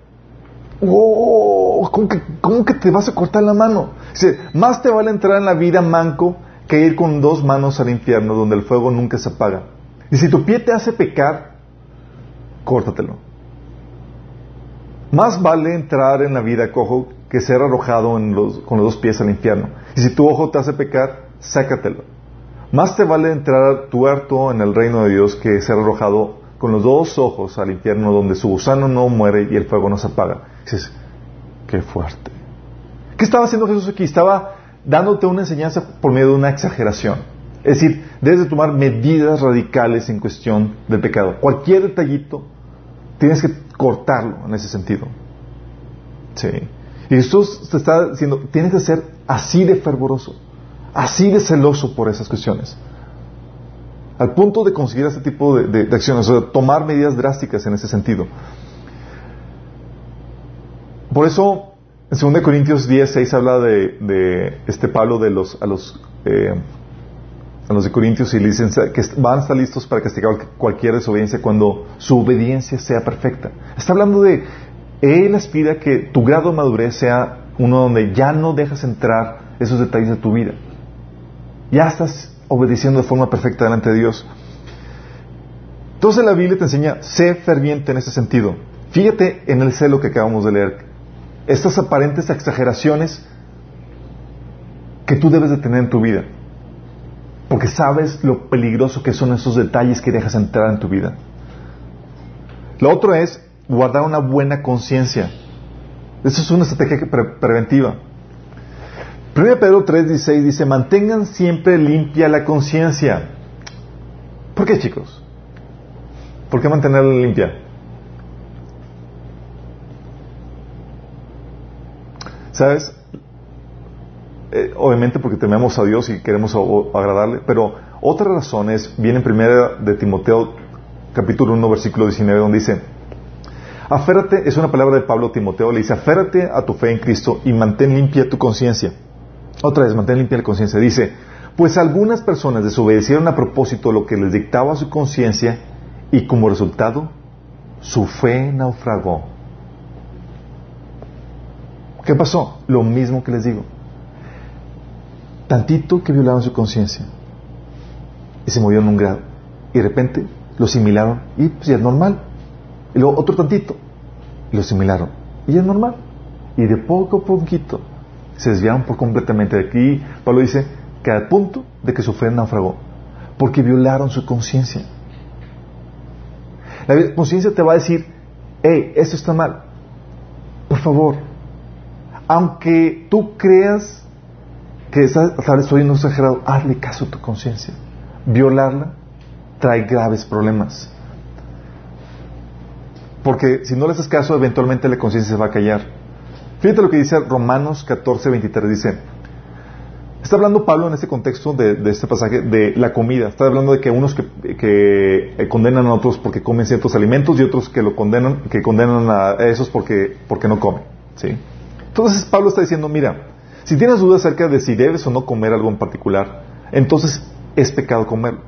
Oh, ¿cómo, que, ¿Cómo que te vas a cortar la mano? Dice, más te vale entrar en la vida manco que ir con dos manos al infierno donde el fuego nunca se apaga. Y si tu pie te hace pecar, córtatelo. Más vale entrar en la vida cojo que ser arrojado con los dos pies al infierno. Y si tu ojo te hace pecar, sácatelo. Más te vale entrar tuerto en el reino de Dios que ser arrojado con los dos ojos al infierno donde su gusano no muere y el fuego no se apaga. dices, qué fuerte. ¿Qué estaba haciendo Jesús aquí? Estaba dándote una enseñanza por medio de una exageración. Es decir, debes de tomar medidas radicales en cuestión del pecado. Cualquier detallito tienes que cortarlo en ese sentido. Sí. Jesús te está diciendo, tienes que ser así de fervoroso, así de celoso por esas cuestiones. Al punto de conseguir este tipo de, acciones, o sea, tomar medidas drásticas en ese sentido. Por eso, en 2 Corintios 10, 6 habla de, este Pablo de los, a los, eh, a los de Corintios y le dicen que van a estar listos para castigar cualquier desobediencia cuando su obediencia sea perfecta. Está hablando de, Él aspira que tu grado de madurez sea uno donde ya no dejas entrar esos detalles de tu vida. Ya estás obedeciendo de forma perfecta delante de Dios. Entonces la Biblia te enseña, sé ferviente en ese sentido. Fíjate en el celo que acabamos de leer. Estas aparentes exageraciones que tú debes de tener en tu vida. Porque sabes lo peligroso que son esos detalles que dejas entrar en tu vida. Lo otro es guardar una buena conciencia. Eso es una estrategia preventiva. 1 Pedro 3:16 dice, mantengan siempre limpia la conciencia. ¿Por qué, chicos? ¿Por qué mantenerla limpia? ¿Sabes? Eh, obviamente porque tememos a Dios y queremos agradarle, pero otra razón es, viene en primera de Timoteo capítulo 1 versículo 19 donde dice, aférrate, es una palabra de Pablo Timoteo, le dice, aférrate a tu fe en Cristo y mantén limpia tu conciencia. Otra vez, mantén limpia la conciencia. Dice, pues algunas personas desobedecieron a propósito lo que les dictaba su conciencia y como resultado su fe naufragó. ¿Qué pasó? Lo mismo que les digo tantito que violaron su conciencia y se movieron un grado. Y de repente lo asimilaron y pues es normal. Y luego otro tantito lo asimilaron y es normal. Y de poco a poquito se desviaron por completamente de aquí. Pablo dice que al punto de que su fe naufragó, porque violaron su conciencia. La conciencia te va a decir, hey, esto está mal. Por favor, aunque tú creas que tal vez soy un exagerado, hazle caso a tu conciencia. Violarla trae graves problemas. Porque si no le haces caso, eventualmente la conciencia se va a callar. Fíjate lo que dice Romanos 14, 23. Dice, está hablando Pablo en este contexto de, este pasaje de la comida. Está hablando de que unos que, eh, condenan a otros porque comen ciertos alimentos y otros que lo condenan, que condenan a esos porque, porque no comen. ¿sí? Entonces Pablo está diciendo, mira, si tienes dudas acerca de si debes o no comer algo en particular, entonces es pecado comerlo,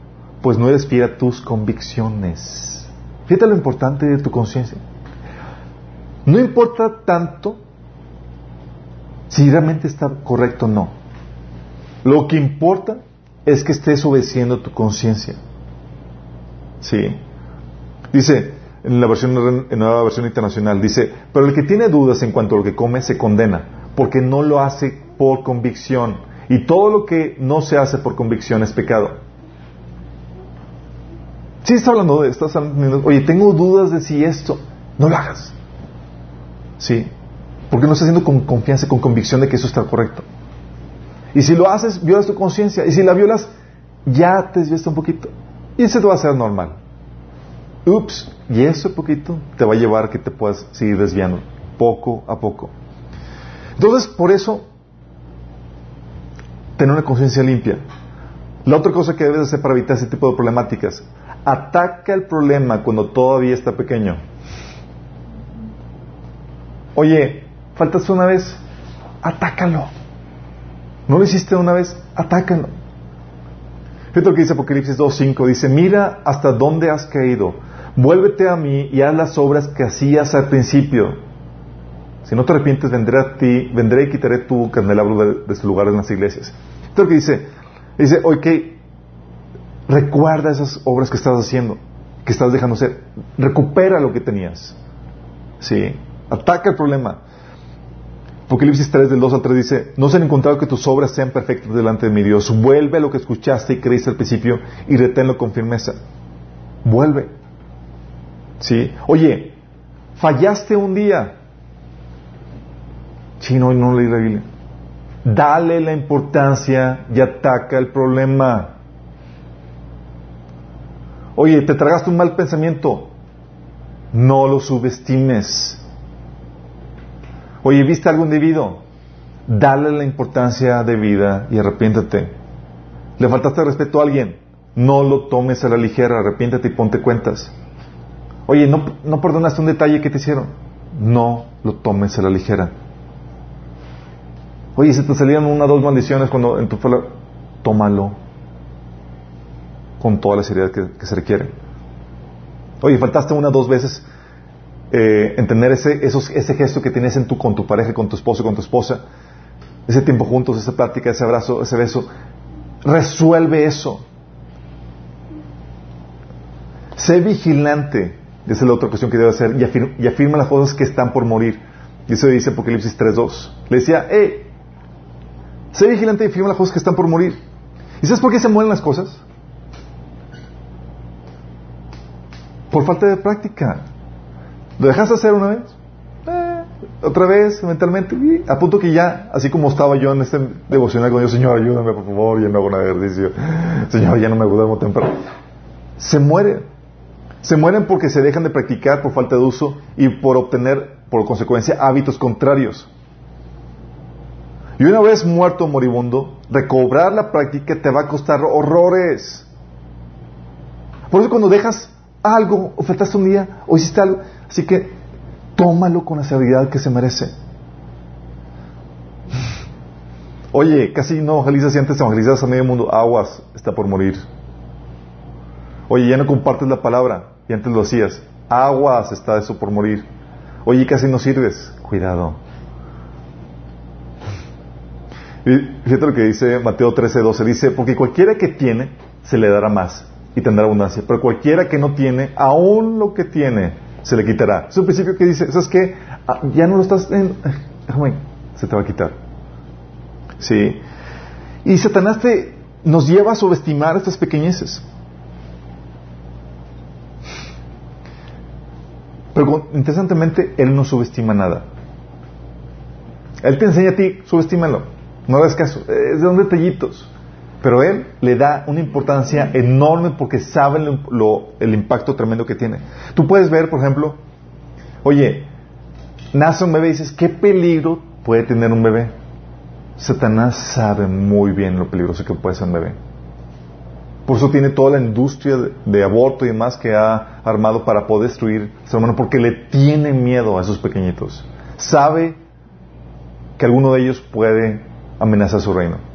pues no eres fiel a tus convicciones. Fíjate lo importante de tu conciencia. No importa tanto si realmente está correcto o no. Lo que importa es que estés obedeciendo tu conciencia. Sí. Dice en la versión en nueva versión internacional dice, pero el que tiene dudas en cuanto a lo que come se condena, porque no lo hace por convicción. Y todo lo que no se hace por convicción es pecado. Si está hablando de, estás hablando, oye, tengo dudas de si esto, no lo hagas. Sí, porque no estás haciendo con confianza, con convicción de que eso está correcto. Y si lo haces, violas tu conciencia. Y si la violas, ya te desviaste un poquito. Y eso te va a ser normal. Ups, y eso poquito te va a llevar a que te puedas seguir desviando, poco a poco. Entonces, por eso tener una conciencia limpia. La otra cosa que debes hacer para evitar ese tipo de problemáticas, ataca el problema cuando todavía está pequeño. Oye, faltas una vez, atácalo. ¿No lo hiciste una vez? Atácalo. Fíjate lo que dice Apocalipsis 2.5. Dice, mira hasta dónde has caído. Vuélvete a mí y haz las obras que hacías al principio. Si no te arrepientes, vendré a ti, vendré y quitaré tu candelabro de, de su lugar en las iglesias. Esto lo que dice, dice, ok, recuerda esas obras que estás haciendo, que estás dejando hacer, recupera lo que tenías. ¿Sí? Ataca el problema. Apocalipsis 3 del 2 al 3 dice, no se han encontrado que tus obras sean perfectas delante de mi Dios. Vuelve a lo que escuchaste y creíste al principio y reténlo con firmeza. Vuelve. ¿Sí? Oye, fallaste un día. Sí, no, no leí la Biblia. Dale la importancia y ataca el problema. Oye, te tragaste un mal pensamiento. No lo subestimes. Oye, ¿viste algo indebido? Dale la importancia de vida y arrepiéntate. ¿Le faltaste respeto a alguien? No lo tomes a la ligera, arrepiéntate y ponte cuentas. Oye, ¿no, no perdonaste un detalle que te hicieron? No lo tomes a la ligera. Oye, si te salían una o dos maldiciones cuando en tu tómalo. Con toda la seriedad que, se requiere. Oye, faltaste una o dos veces eh, entender ese, esos, ese gesto que tienes en tu, con tu pareja, con tu esposo, con tu esposa, ese tiempo juntos, esa práctica, ese abrazo, ese beso. Resuelve eso. Sé vigilante, esa es la otra cuestión que debe hacer, y, afirma, las cosas que están por morir. Y eso dice Apocalipsis 3.2. Le decía, eh, sé vigilante y afirma las cosas que están por morir. ¿Y sabes por qué se mueren las cosas? Por falta de práctica. ¿Lo dejaste hacer una vez? Eh, otra vez, mentalmente, a punto que ya, así como estaba yo en este devocional con Dios, Señor, ayúdame por favor, ya no hago un ejercicio, Señor, ya no me duermo temprano. Se muere. Se mueren porque se dejan de practicar por falta de uso y por obtener, por consecuencia, hábitos contrarios. Y una vez muerto moribundo, recobrar la práctica te va a costar horrores. Por eso cuando dejas algo, o un día, o hiciste algo, así que tómalo con la seriedad que se merece. Oye, casi no evangelizas y antes evangelizas a medio mundo, aguas, está por morir. Oye, ya no compartes la palabra y antes lo hacías, aguas, está eso por morir. Oye, casi no sirves, cuidado. Y fíjate lo que dice Mateo 13, 12, dice, porque cualquiera que tiene, se le dará más y tendrá abundancia. Pero cualquiera que no tiene, aún lo que tiene, se le quitará. Es un principio que dice, ¿sabes qué? Ah, ya no lo estás en... Se te va a quitar. Sí. Y Satanás te, nos lleva a subestimar estas pequeñeces. Pero interesantemente, Él no subestima nada. Él te enseña a ti, subestímalo. No hagas caso. Es de un detallitos. Pero él le da una importancia enorme porque sabe el impacto tremendo que tiene. Tú puedes ver, por ejemplo, oye, nace un bebé y dices, ¿qué peligro puede tener un bebé? Satanás sabe muy bien lo peligroso que puede ser un bebé. Por eso tiene toda la industria de, aborto y demás que ha armado para poder destruir a ser humano, porque le tiene miedo a esos pequeñitos. Sabe que alguno de ellos puede amenazar su reino.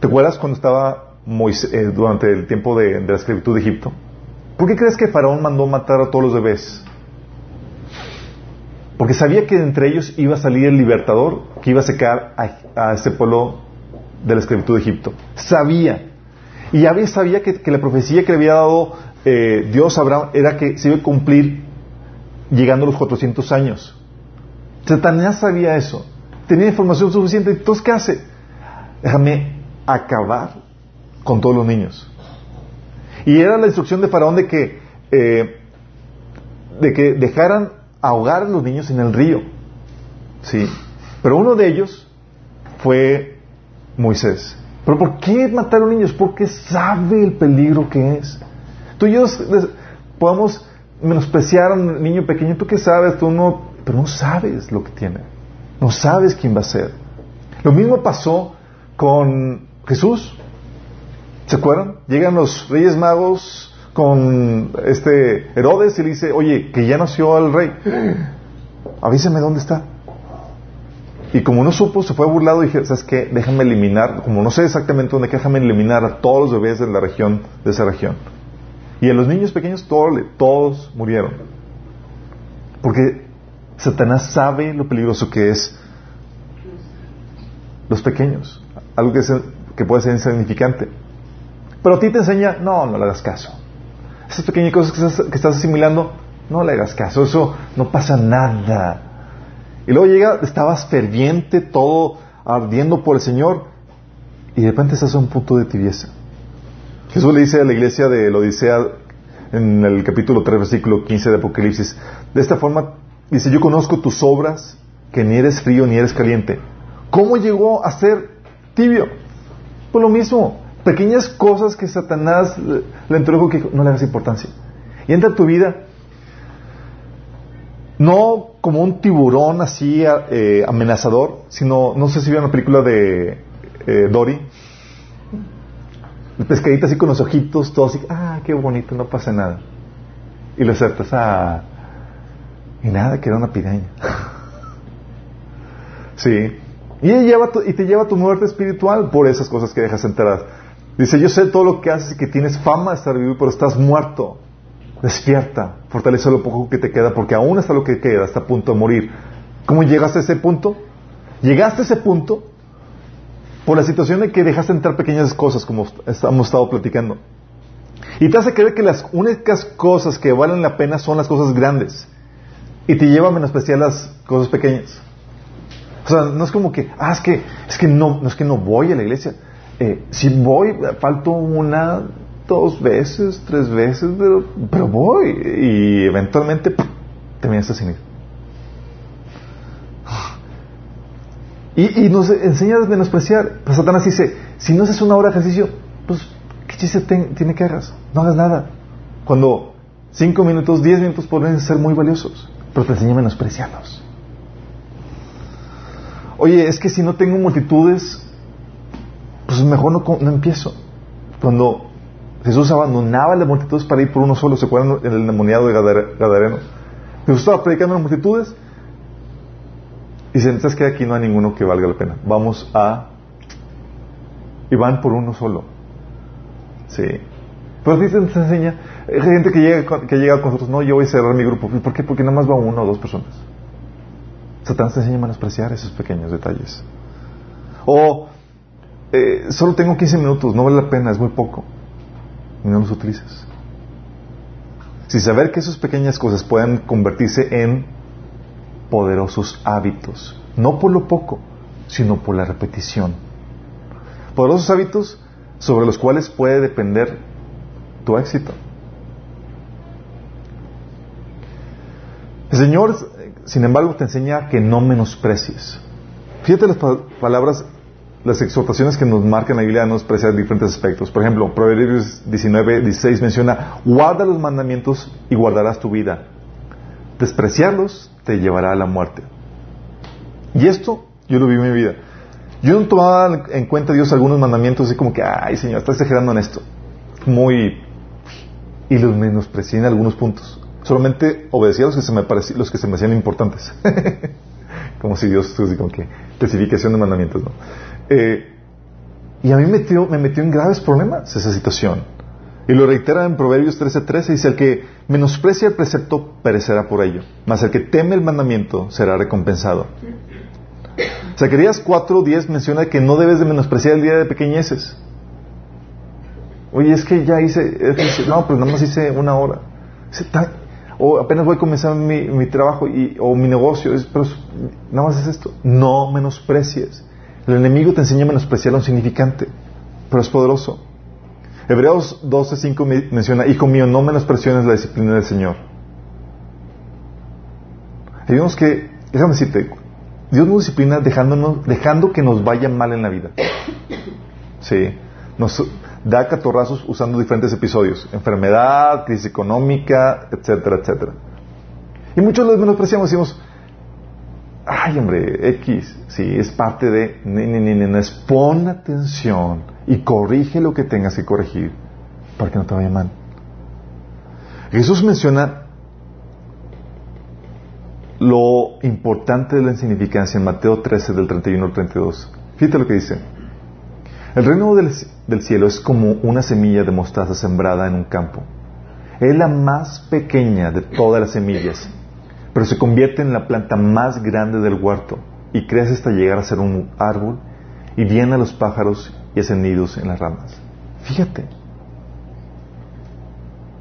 ¿Te acuerdas cuando estaba eh, durante el tiempo de, la esclavitud de Egipto? ¿Por qué crees que Faraón mandó matar a todos los bebés? Porque sabía que entre ellos iba a salir el libertador que iba a sacar a, ese pueblo de la esclavitud de Egipto. Sabía. Y ya sabía que, la profecía que le había dado eh, Dios a Abraham era que se iba a cumplir llegando a los 400 años. Satanás sabía eso. Tenía información suficiente. Entonces, ¿qué hace? Déjame acabar con todos los niños. Y era la instrucción de Faraón de que, eh, de que dejaran ahogar a los niños en el río. ¿Sí? Pero uno de ellos fue Moisés. ¿Pero por qué matar a los niños? Porque sabe el peligro que es. Tú y yo podemos menospreciar a un niño pequeño. ¿Tú qué sabes? Tú no, pero no sabes lo que tiene. No sabes quién va a ser. Lo mismo pasó con Jesús. ¿Se acuerdan? Llegan los reyes magos con este Herodes y le dice, oye, que ya nació el rey. Avísame dónde está. Y como no supo, se fue burlado y dije, ¿sabes qué? Déjame eliminar, como no sé exactamente dónde, déjame eliminar a todos los bebés de la región, de esa región. Y en los niños pequeños todos, todos murieron. Porque Satanás sabe lo peligroso que es los pequeños. Algo que se, que puede ser insignificante. Pero a ti te enseña, no, no le hagas caso. Esas pequeñas cosas que estás, asimilando, no le hagas caso, eso no pasa nada. Y luego llega, estabas ferviente, todo ardiendo por el Señor, y de repente estás a un punto de tibieza. Jesús le dice a la iglesia de la Odisea en el capítulo 3, versículo 15 de Apocalipsis, de esta forma, dice, yo conozco tus obras, que ni eres frío ni eres caliente. ¿Cómo llegó a ser tibio? Pues lo mismo, pequeñas cosas que Satanás le entregó que no le hagas importancia. Y entra en tu vida no como un tiburón así eh, amenazador, sino, no sé si vieron la película de eh, Dory, el pescadito así con los ojitos, todo así, ah, qué bonito, no pasa nada. Y le acertas, ah, y nada, que era una piraña. sí. Y, te lleva a tu muerte espiritual por esas cosas que dejas enterar. Dice, yo sé todo lo que haces y que tienes fama de estar vivo, pero estás muerto. Despierta, fortalece lo poco que te queda, porque aún hasta lo que queda, está a punto de morir. ¿Cómo llegaste a ese punto? Llegaste a ese punto por la situación de que dejaste entrar pequeñas cosas, como hemos estado platicando. Y te hace creer que las únicas cosas que valen la pena son las cosas grandes. Y te lleva a menospreciar las cosas pequeñas. O sea, no es como que, ah, es que, es que no, no es que no voy a la iglesia. Eh, si voy, falto una, dos veces, tres veces, pero, pero voy. Y eventualmente te vienes sin ir. Y, y, nos enseña a menospreciar. Pues Satanás dice, si no haces una hora de ejercicio, pues, ¿qué chiste tiene que hagas? No hagas nada. Cuando cinco minutos, diez minutos pueden ser muy valiosos, pero te enseña a menospreciarlos. Oye, es que si no tengo multitudes, pues mejor no, no empiezo. Cuando Jesús abandonaba las multitudes para ir por uno solo, ¿se acuerdan en el demoniado de Gadareno? Jesús estaba predicando en las multitudes y ¿sabes que aquí no hay ninguno que valga la pena? Vamos a... Y van por uno solo. Sí. Pero así se enseña. Hay gente que llega, que llega con nosotros, no, yo voy a cerrar mi grupo. ¿Por qué? Porque nada más va uno o dos personas. Satanás te enseña a menospreciar esos pequeños detalles. O eh, solo tengo 15 minutos, no vale la pena, es muy poco. Y no los utilizas. Sin saber que esas pequeñas cosas pueden convertirse en poderosos hábitos. No por lo poco, sino por la repetición. Poderosos hábitos sobre los cuales puede depender tu éxito. El Señor, sin embargo, te enseña que no menosprecies. Fíjate las palabras, las exhortaciones que nos marcan la Biblia no despreciar diferentes aspectos. Por ejemplo, Proverbios 19, 16 menciona, guarda los mandamientos y guardarás tu vida. Despreciarlos te llevará a la muerte. Y esto yo lo vi en mi vida. Yo no tomaba en cuenta Dios algunos mandamientos así como que, ay Señor, está exagerando en esto. Muy... Y los menosprecié en algunos puntos solamente obedecía a los que se me, los que se me hacían importantes. como si Dios como que especificación de mandamientos, ¿no? Eh, y a mí me metió, me metió en graves problemas esa situación. Y lo reitera en Proverbios 13:13, dice, el que menosprecia el precepto perecerá por ello, mas el que teme el mandamiento será recompensado. Zacarías 4:10 menciona que no debes de menospreciar el día de pequeñeces. Oye, es que ya hice, no, pero nada más hice una hora o apenas voy a comenzar mi, trabajo y, o mi negocio, pero nada más es esto. No menosprecies. El enemigo te enseña a menospreciar lo insignificante, pero es poderoso. Hebreos 12.5 menciona, Hijo mío, no menospresiones la disciplina del Señor. Y vemos que, déjame decirte, Dios nos disciplina dejándonos, dejando que nos vaya mal en la vida. Sí. Nos, da catorrazos usando diferentes episodios, enfermedad, crisis económica, etcétera, etcétera. Y muchos los menospreciamos y decimos, ay hombre, X, sí, es parte de, ni, ni, ni, ni, pon atención y corrige lo que tengas que corregir para que no te vaya mal. Jesús menciona lo importante de la insignificancia en Mateo 13 del 31 al 32. Fíjate lo que dice. El reino del, cielo es como una semilla de mostaza sembrada en un campo. Es la más pequeña de todas las semillas, pero se convierte en la planta más grande del huerto y crece hasta llegar a ser un árbol y viene a los pájaros y hacen nidos en las ramas. Fíjate,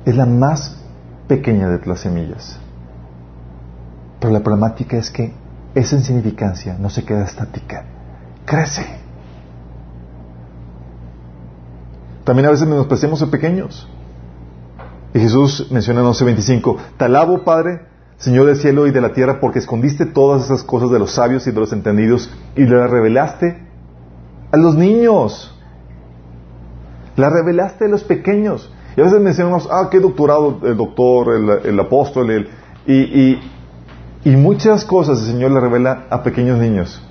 es la más pequeña de las semillas. Pero la problemática es que esa insignificancia no se queda estática, crece. También a veces menospreciamos a pequeños. Y Jesús menciona en 11.25, Te alabo, Padre, Señor del cielo y de la tierra, porque escondiste todas esas cosas de los sabios y de los entendidos y las revelaste a los niños. Las revelaste a los pequeños. Y a veces mencionamos, ah, qué doctorado el doctor, el, apóstol, el, y, y, muchas cosas el Señor le revela a pequeños niños.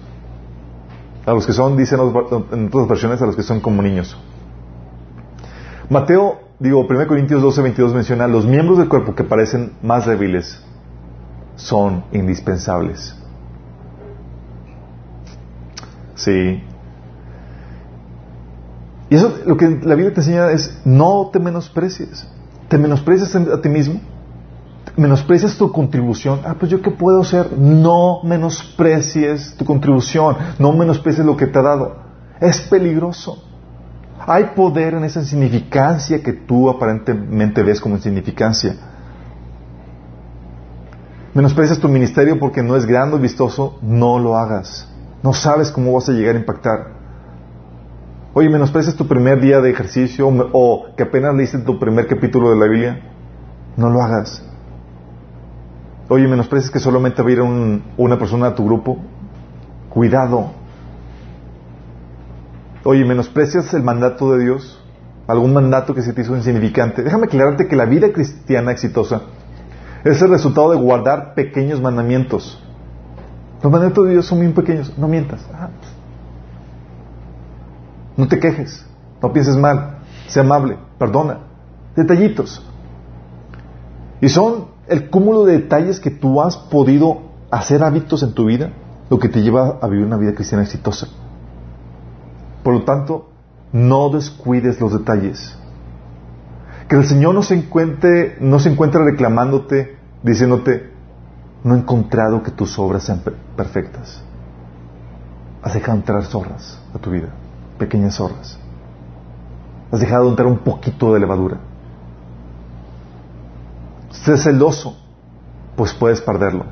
A los que son, dicen en otras versiones, a los que son como niños. Mateo, digo, 1 Corintios 12, 22 menciona, los miembros del cuerpo que parecen más débiles son indispensables. Sí. Y eso lo que la Biblia te enseña es no te menosprecies. Te menosprecias a ti mismo, menosprecias tu contribución. Ah, pues yo qué puedo hacer? No menosprecies tu contribución, no menosprecies lo que te ha dado. Es peligroso. Hay poder en esa insignificancia que tú aparentemente ves como insignificancia. Menosprecias tu ministerio porque no es grande o vistoso, no lo hagas. No sabes cómo vas a llegar a impactar. Oye, menosprecias tu primer día de ejercicio o, que apenas leíste tu primer capítulo de la Biblia. No lo hagas. Oye, menosprecias que solamente va a ir una persona a tu grupo. Cuidado. Oye, menosprecias el mandato de Dios. Algún mandato que se te hizo insignificante. Déjame aclararte que la vida cristiana exitosa es el resultado de guardar pequeños mandamientos. Los mandamientos de Dios son muy pequeños. No mientas. Ah, no te quejes, no pienses mal, sé amable, perdona. Detallitos. Y son el cúmulo de detalles que tú has podido hacer hábitos en tu vida, lo que te lleva a vivir una vida cristiana exitosa. Por lo tanto, no descuides los detalles. Que el Señor no se encuentre, no se encuentre reclamándote, diciéndote, no he encontrado que tus obras sean perfectas. Has dejado entrar zorras a tu vida pequeñas horas. Has dejado de entrar un poquito de levadura. Sé celoso, pues puedes perderlo.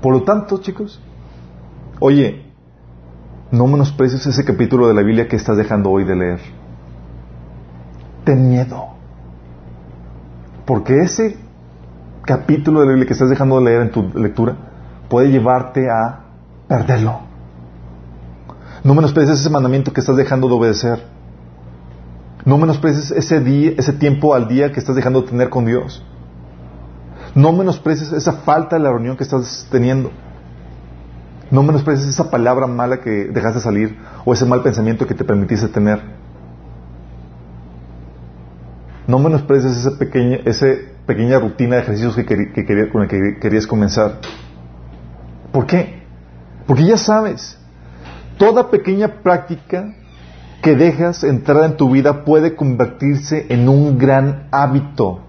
Por lo tanto, chicos, oye, no menosprecies ese capítulo de la Biblia que estás dejando hoy de leer. Ten miedo. Porque ese capítulo de la Biblia que estás dejando de leer en tu lectura puede llevarte a perderlo. No menosprecies ese mandamiento que estás dejando de obedecer. No menosprecies ese día, ese tiempo al día que estás dejando de tener con Dios. No menosprecies esa falta de la reunión que estás teniendo. No menosprecies esa palabra mala que dejaste salir o ese mal pensamiento que te permitiste tener. No menosprecies esa pequeña, esa pequeña rutina de ejercicios que, con la que querías comenzar. ¿Por qué? Porque ya sabes toda pequeña práctica que dejas entrar en tu vida puede convertirse en un gran hábito,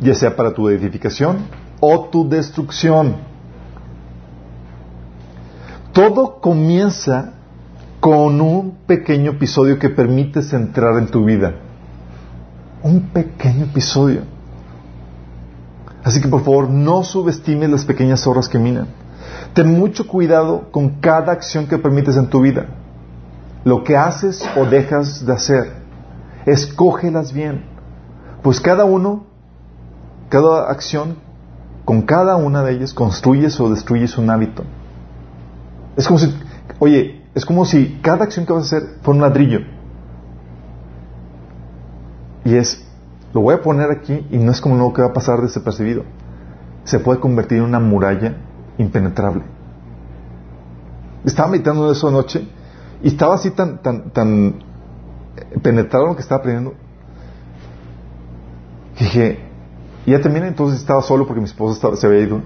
ya sea para tu edificación o tu destrucción. Todo comienza con un pequeño episodio que permites entrar en tu vida. Un pequeño episodio. Así que por favor no subestimes las pequeñas horas que minan. Ten mucho cuidado con cada acción que permites en tu vida. Lo que haces o dejas de hacer, escógelas bien. Pues cada uno, cada acción, con cada una de ellas construyes o destruyes un hábito. Es como si, oye, es como si cada acción que vas a hacer fuera un ladrillo. Y es, lo voy a poner aquí y no es como lo que va a pasar desapercibido. Se puede convertir en una muralla impenetrable. Estaba meditando eso anoche y estaba así tan, tan, tan penetrado en lo que estaba aprendiendo. dije, ya terminé, entonces estaba solo porque mi esposa se había ido.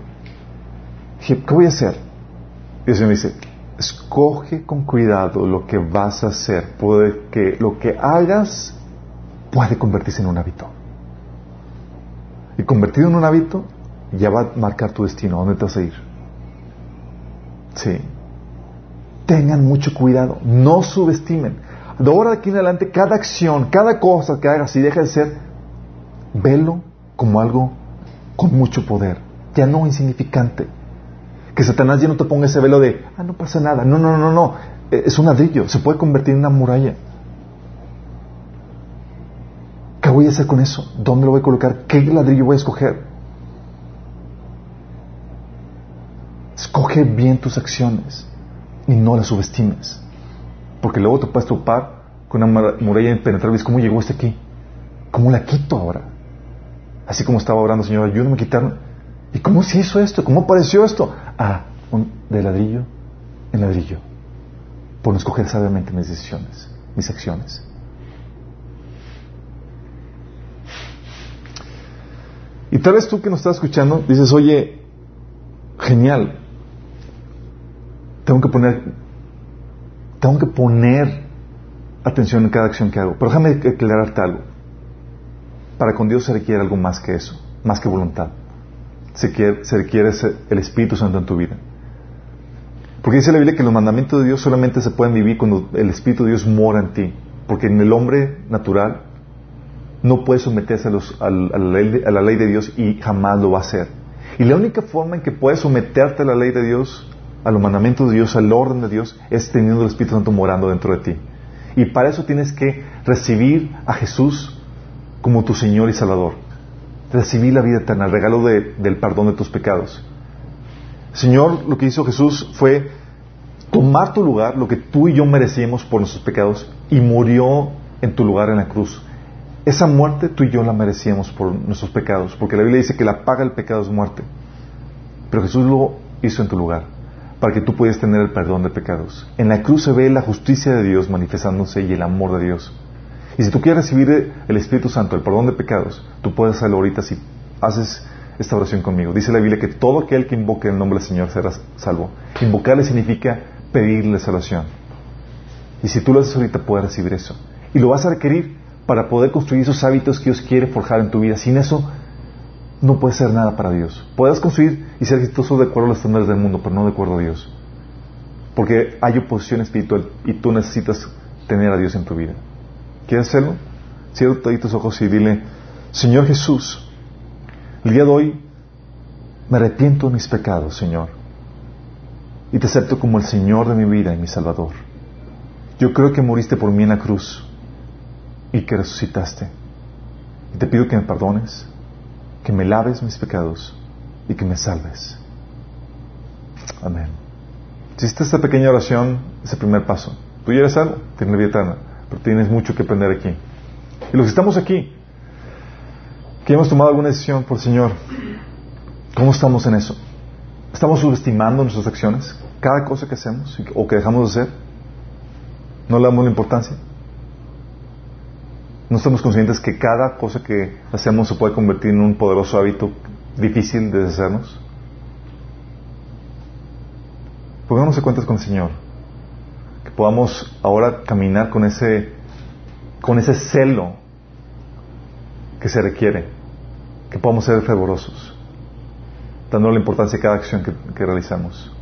Dije, ¿qué voy a hacer? Y el Señor me dice, escoge con cuidado lo que vas a hacer, puede que lo que hagas puede convertirse en un hábito. Y convertido en un hábito, ya va a marcar tu destino, a dónde te vas a ir. Sí. Tengan mucho cuidado, no subestimen. De ahora aquí en adelante, cada acción, cada cosa que hagas, y deja de ser, velo como algo con mucho poder, ya no insignificante. Que Satanás ya no te ponga ese velo de, ah, no pasa nada. No, no, no, no. E, es un ladrillo, se puede convertir en una muralla. ¿Qué voy a hacer con eso? ¿Dónde lo voy a colocar? ¿Qué ladrillo voy a escoger? Escoge bien tus acciones y no las subestimes. Porque luego te puedes topar con una muralla impenetrable. ¿Cómo llegó este aquí? ¿Cómo la quito ahora? Así como estaba orando, Señor, ayúdame a quitarlo. ¿Y cómo se hizo esto? ¿Cómo apareció esto? Ah, de ladrillo en ladrillo. Por no escoger sabiamente mis decisiones, mis acciones. Y tal vez tú que nos estás escuchando dices, oye, genial, tengo que poner tengo que poner atención en cada acción que hago. Pero déjame aclararte algo. Para con Dios se requiere algo más que eso, más que voluntad. Se, requiere el Espíritu Santo en tu vida. Porque dice la Biblia que los mandamientos de Dios solamente se pueden vivir cuando el Espíritu de Dios mora en ti. Porque en el hombre natural no puede someterse a, la ley de, Dios y jamás lo va a hacer. Y la única forma en que puedes someterte a la ley de Dios, a los mandamientos de Dios, al orden de Dios, es teniendo el Espíritu Santo morando dentro de ti. Y para eso tienes que recibir a Jesús como tu Señor y Salvador. Recibir la vida eterna, el regalo del perdón de tus pecados. Señor, lo que hizo Jesús fue tomar tu lugar, lo que tú y yo merecíamos por nuestros pecados, y murió en tu lugar en la cruz. Esa muerte tú y yo la merecíamos por nuestros pecados, porque la Biblia dice que la paga el pecado es muerte. Pero Jesús lo hizo en tu lugar, para que tú pudieras tener el perdón de pecados. En la cruz se ve la justicia de Dios manifestándose y el amor de Dios. Y si tú quieres recibir el Espíritu Santo, el perdón de pecados, tú puedes hacerlo ahorita si haces esta oración conmigo. Dice la Biblia que todo aquel que invoque el nombre del Señor será salvo. Invocarle significa pedirle salvación. Y si tú lo haces ahorita, puedes recibir eso. Y lo vas a requerir para poder construir esos hábitos que Dios quiere forjar en tu vida. Sin eso, no puedes hacer nada para Dios. Puedes construir y ser exitoso de acuerdo a los estándares del mundo, pero no de acuerdo a Dios. Porque hay oposición espiritual y tú necesitas tener a Dios en tu vida. ¿Quieres hacerlo? Cierra tus ojos y dile, Señor Jesús, el día de hoy me arrepiento de mis pecados, Señor, y te acepto como el Señor de mi vida y mi Salvador. Yo creo que moriste por mí en la cruz y que resucitaste. Y te pido que me perdones, que me laves mis pecados y que me salves. Amén. Si hiciste esta pequeña oración, ese primer paso. Tú ya eres salvo, tienes la vida eterna, pero tienes mucho que aprender aquí. Y los que estamos aquí, que hemos tomado alguna decisión por el Señor, ¿cómo estamos en eso? ¿Estamos subestimando nuestras acciones? Cada cosa que hacemos o que dejamos de hacer, ¿no le damos la importancia? ¿No estamos conscientes que cada cosa que hacemos se puede convertir en un poderoso hábito difícil de deshacernos? Pongámonos cuentas con el Señor. Podamos ahora caminar con ese, con ese celo que se requiere que podamos ser fervorosos, dando la importancia a cada acción que, realizamos.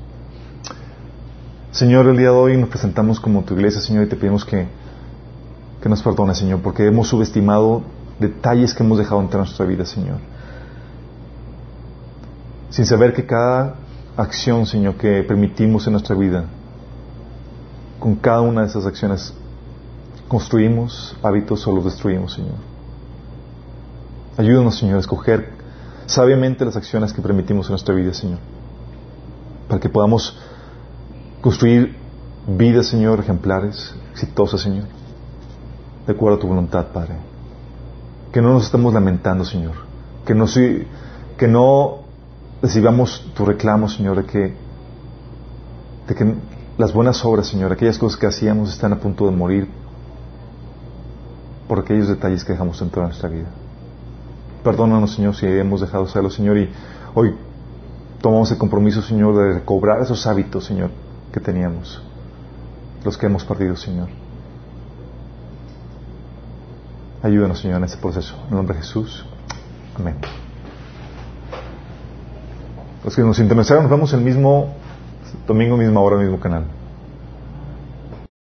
Señor, el día de hoy nos presentamos como tu iglesia, Señor, y te pedimos que, que nos perdones, Señor, porque hemos subestimado detalles que hemos dejado entrar en nuestra vida, Señor. Sin saber que cada acción, Señor, que permitimos en nuestra vida, con cada una de esas acciones, construimos hábitos o los destruimos, Señor. Ayúdanos, Señor, a escoger sabiamente las acciones que permitimos en nuestra vida, Señor. Para que podamos construir vidas, Señor, ejemplares, exitosas, Señor. De acuerdo a tu voluntad, Padre. Que no nos estemos lamentando, Señor. Que no, que no recibamos tu reclamo, Señor, de que, de que las buenas obras, Señor, aquellas cosas que hacíamos están a punto de morir por aquellos detalles que dejamos entrar en nuestra vida. Perdónanos, Señor, si hemos dejado de hacerlo, Señor, y hoy tomamos el compromiso, Señor, de recobrar esos hábitos, Señor, que teníamos, los que hemos perdido, Señor. Ayúdanos, Señor, en este proceso. En el nombre de Jesús. Amén. Los que nos interesaron, nos vemos el mismo domingo, misma hora, mismo canal.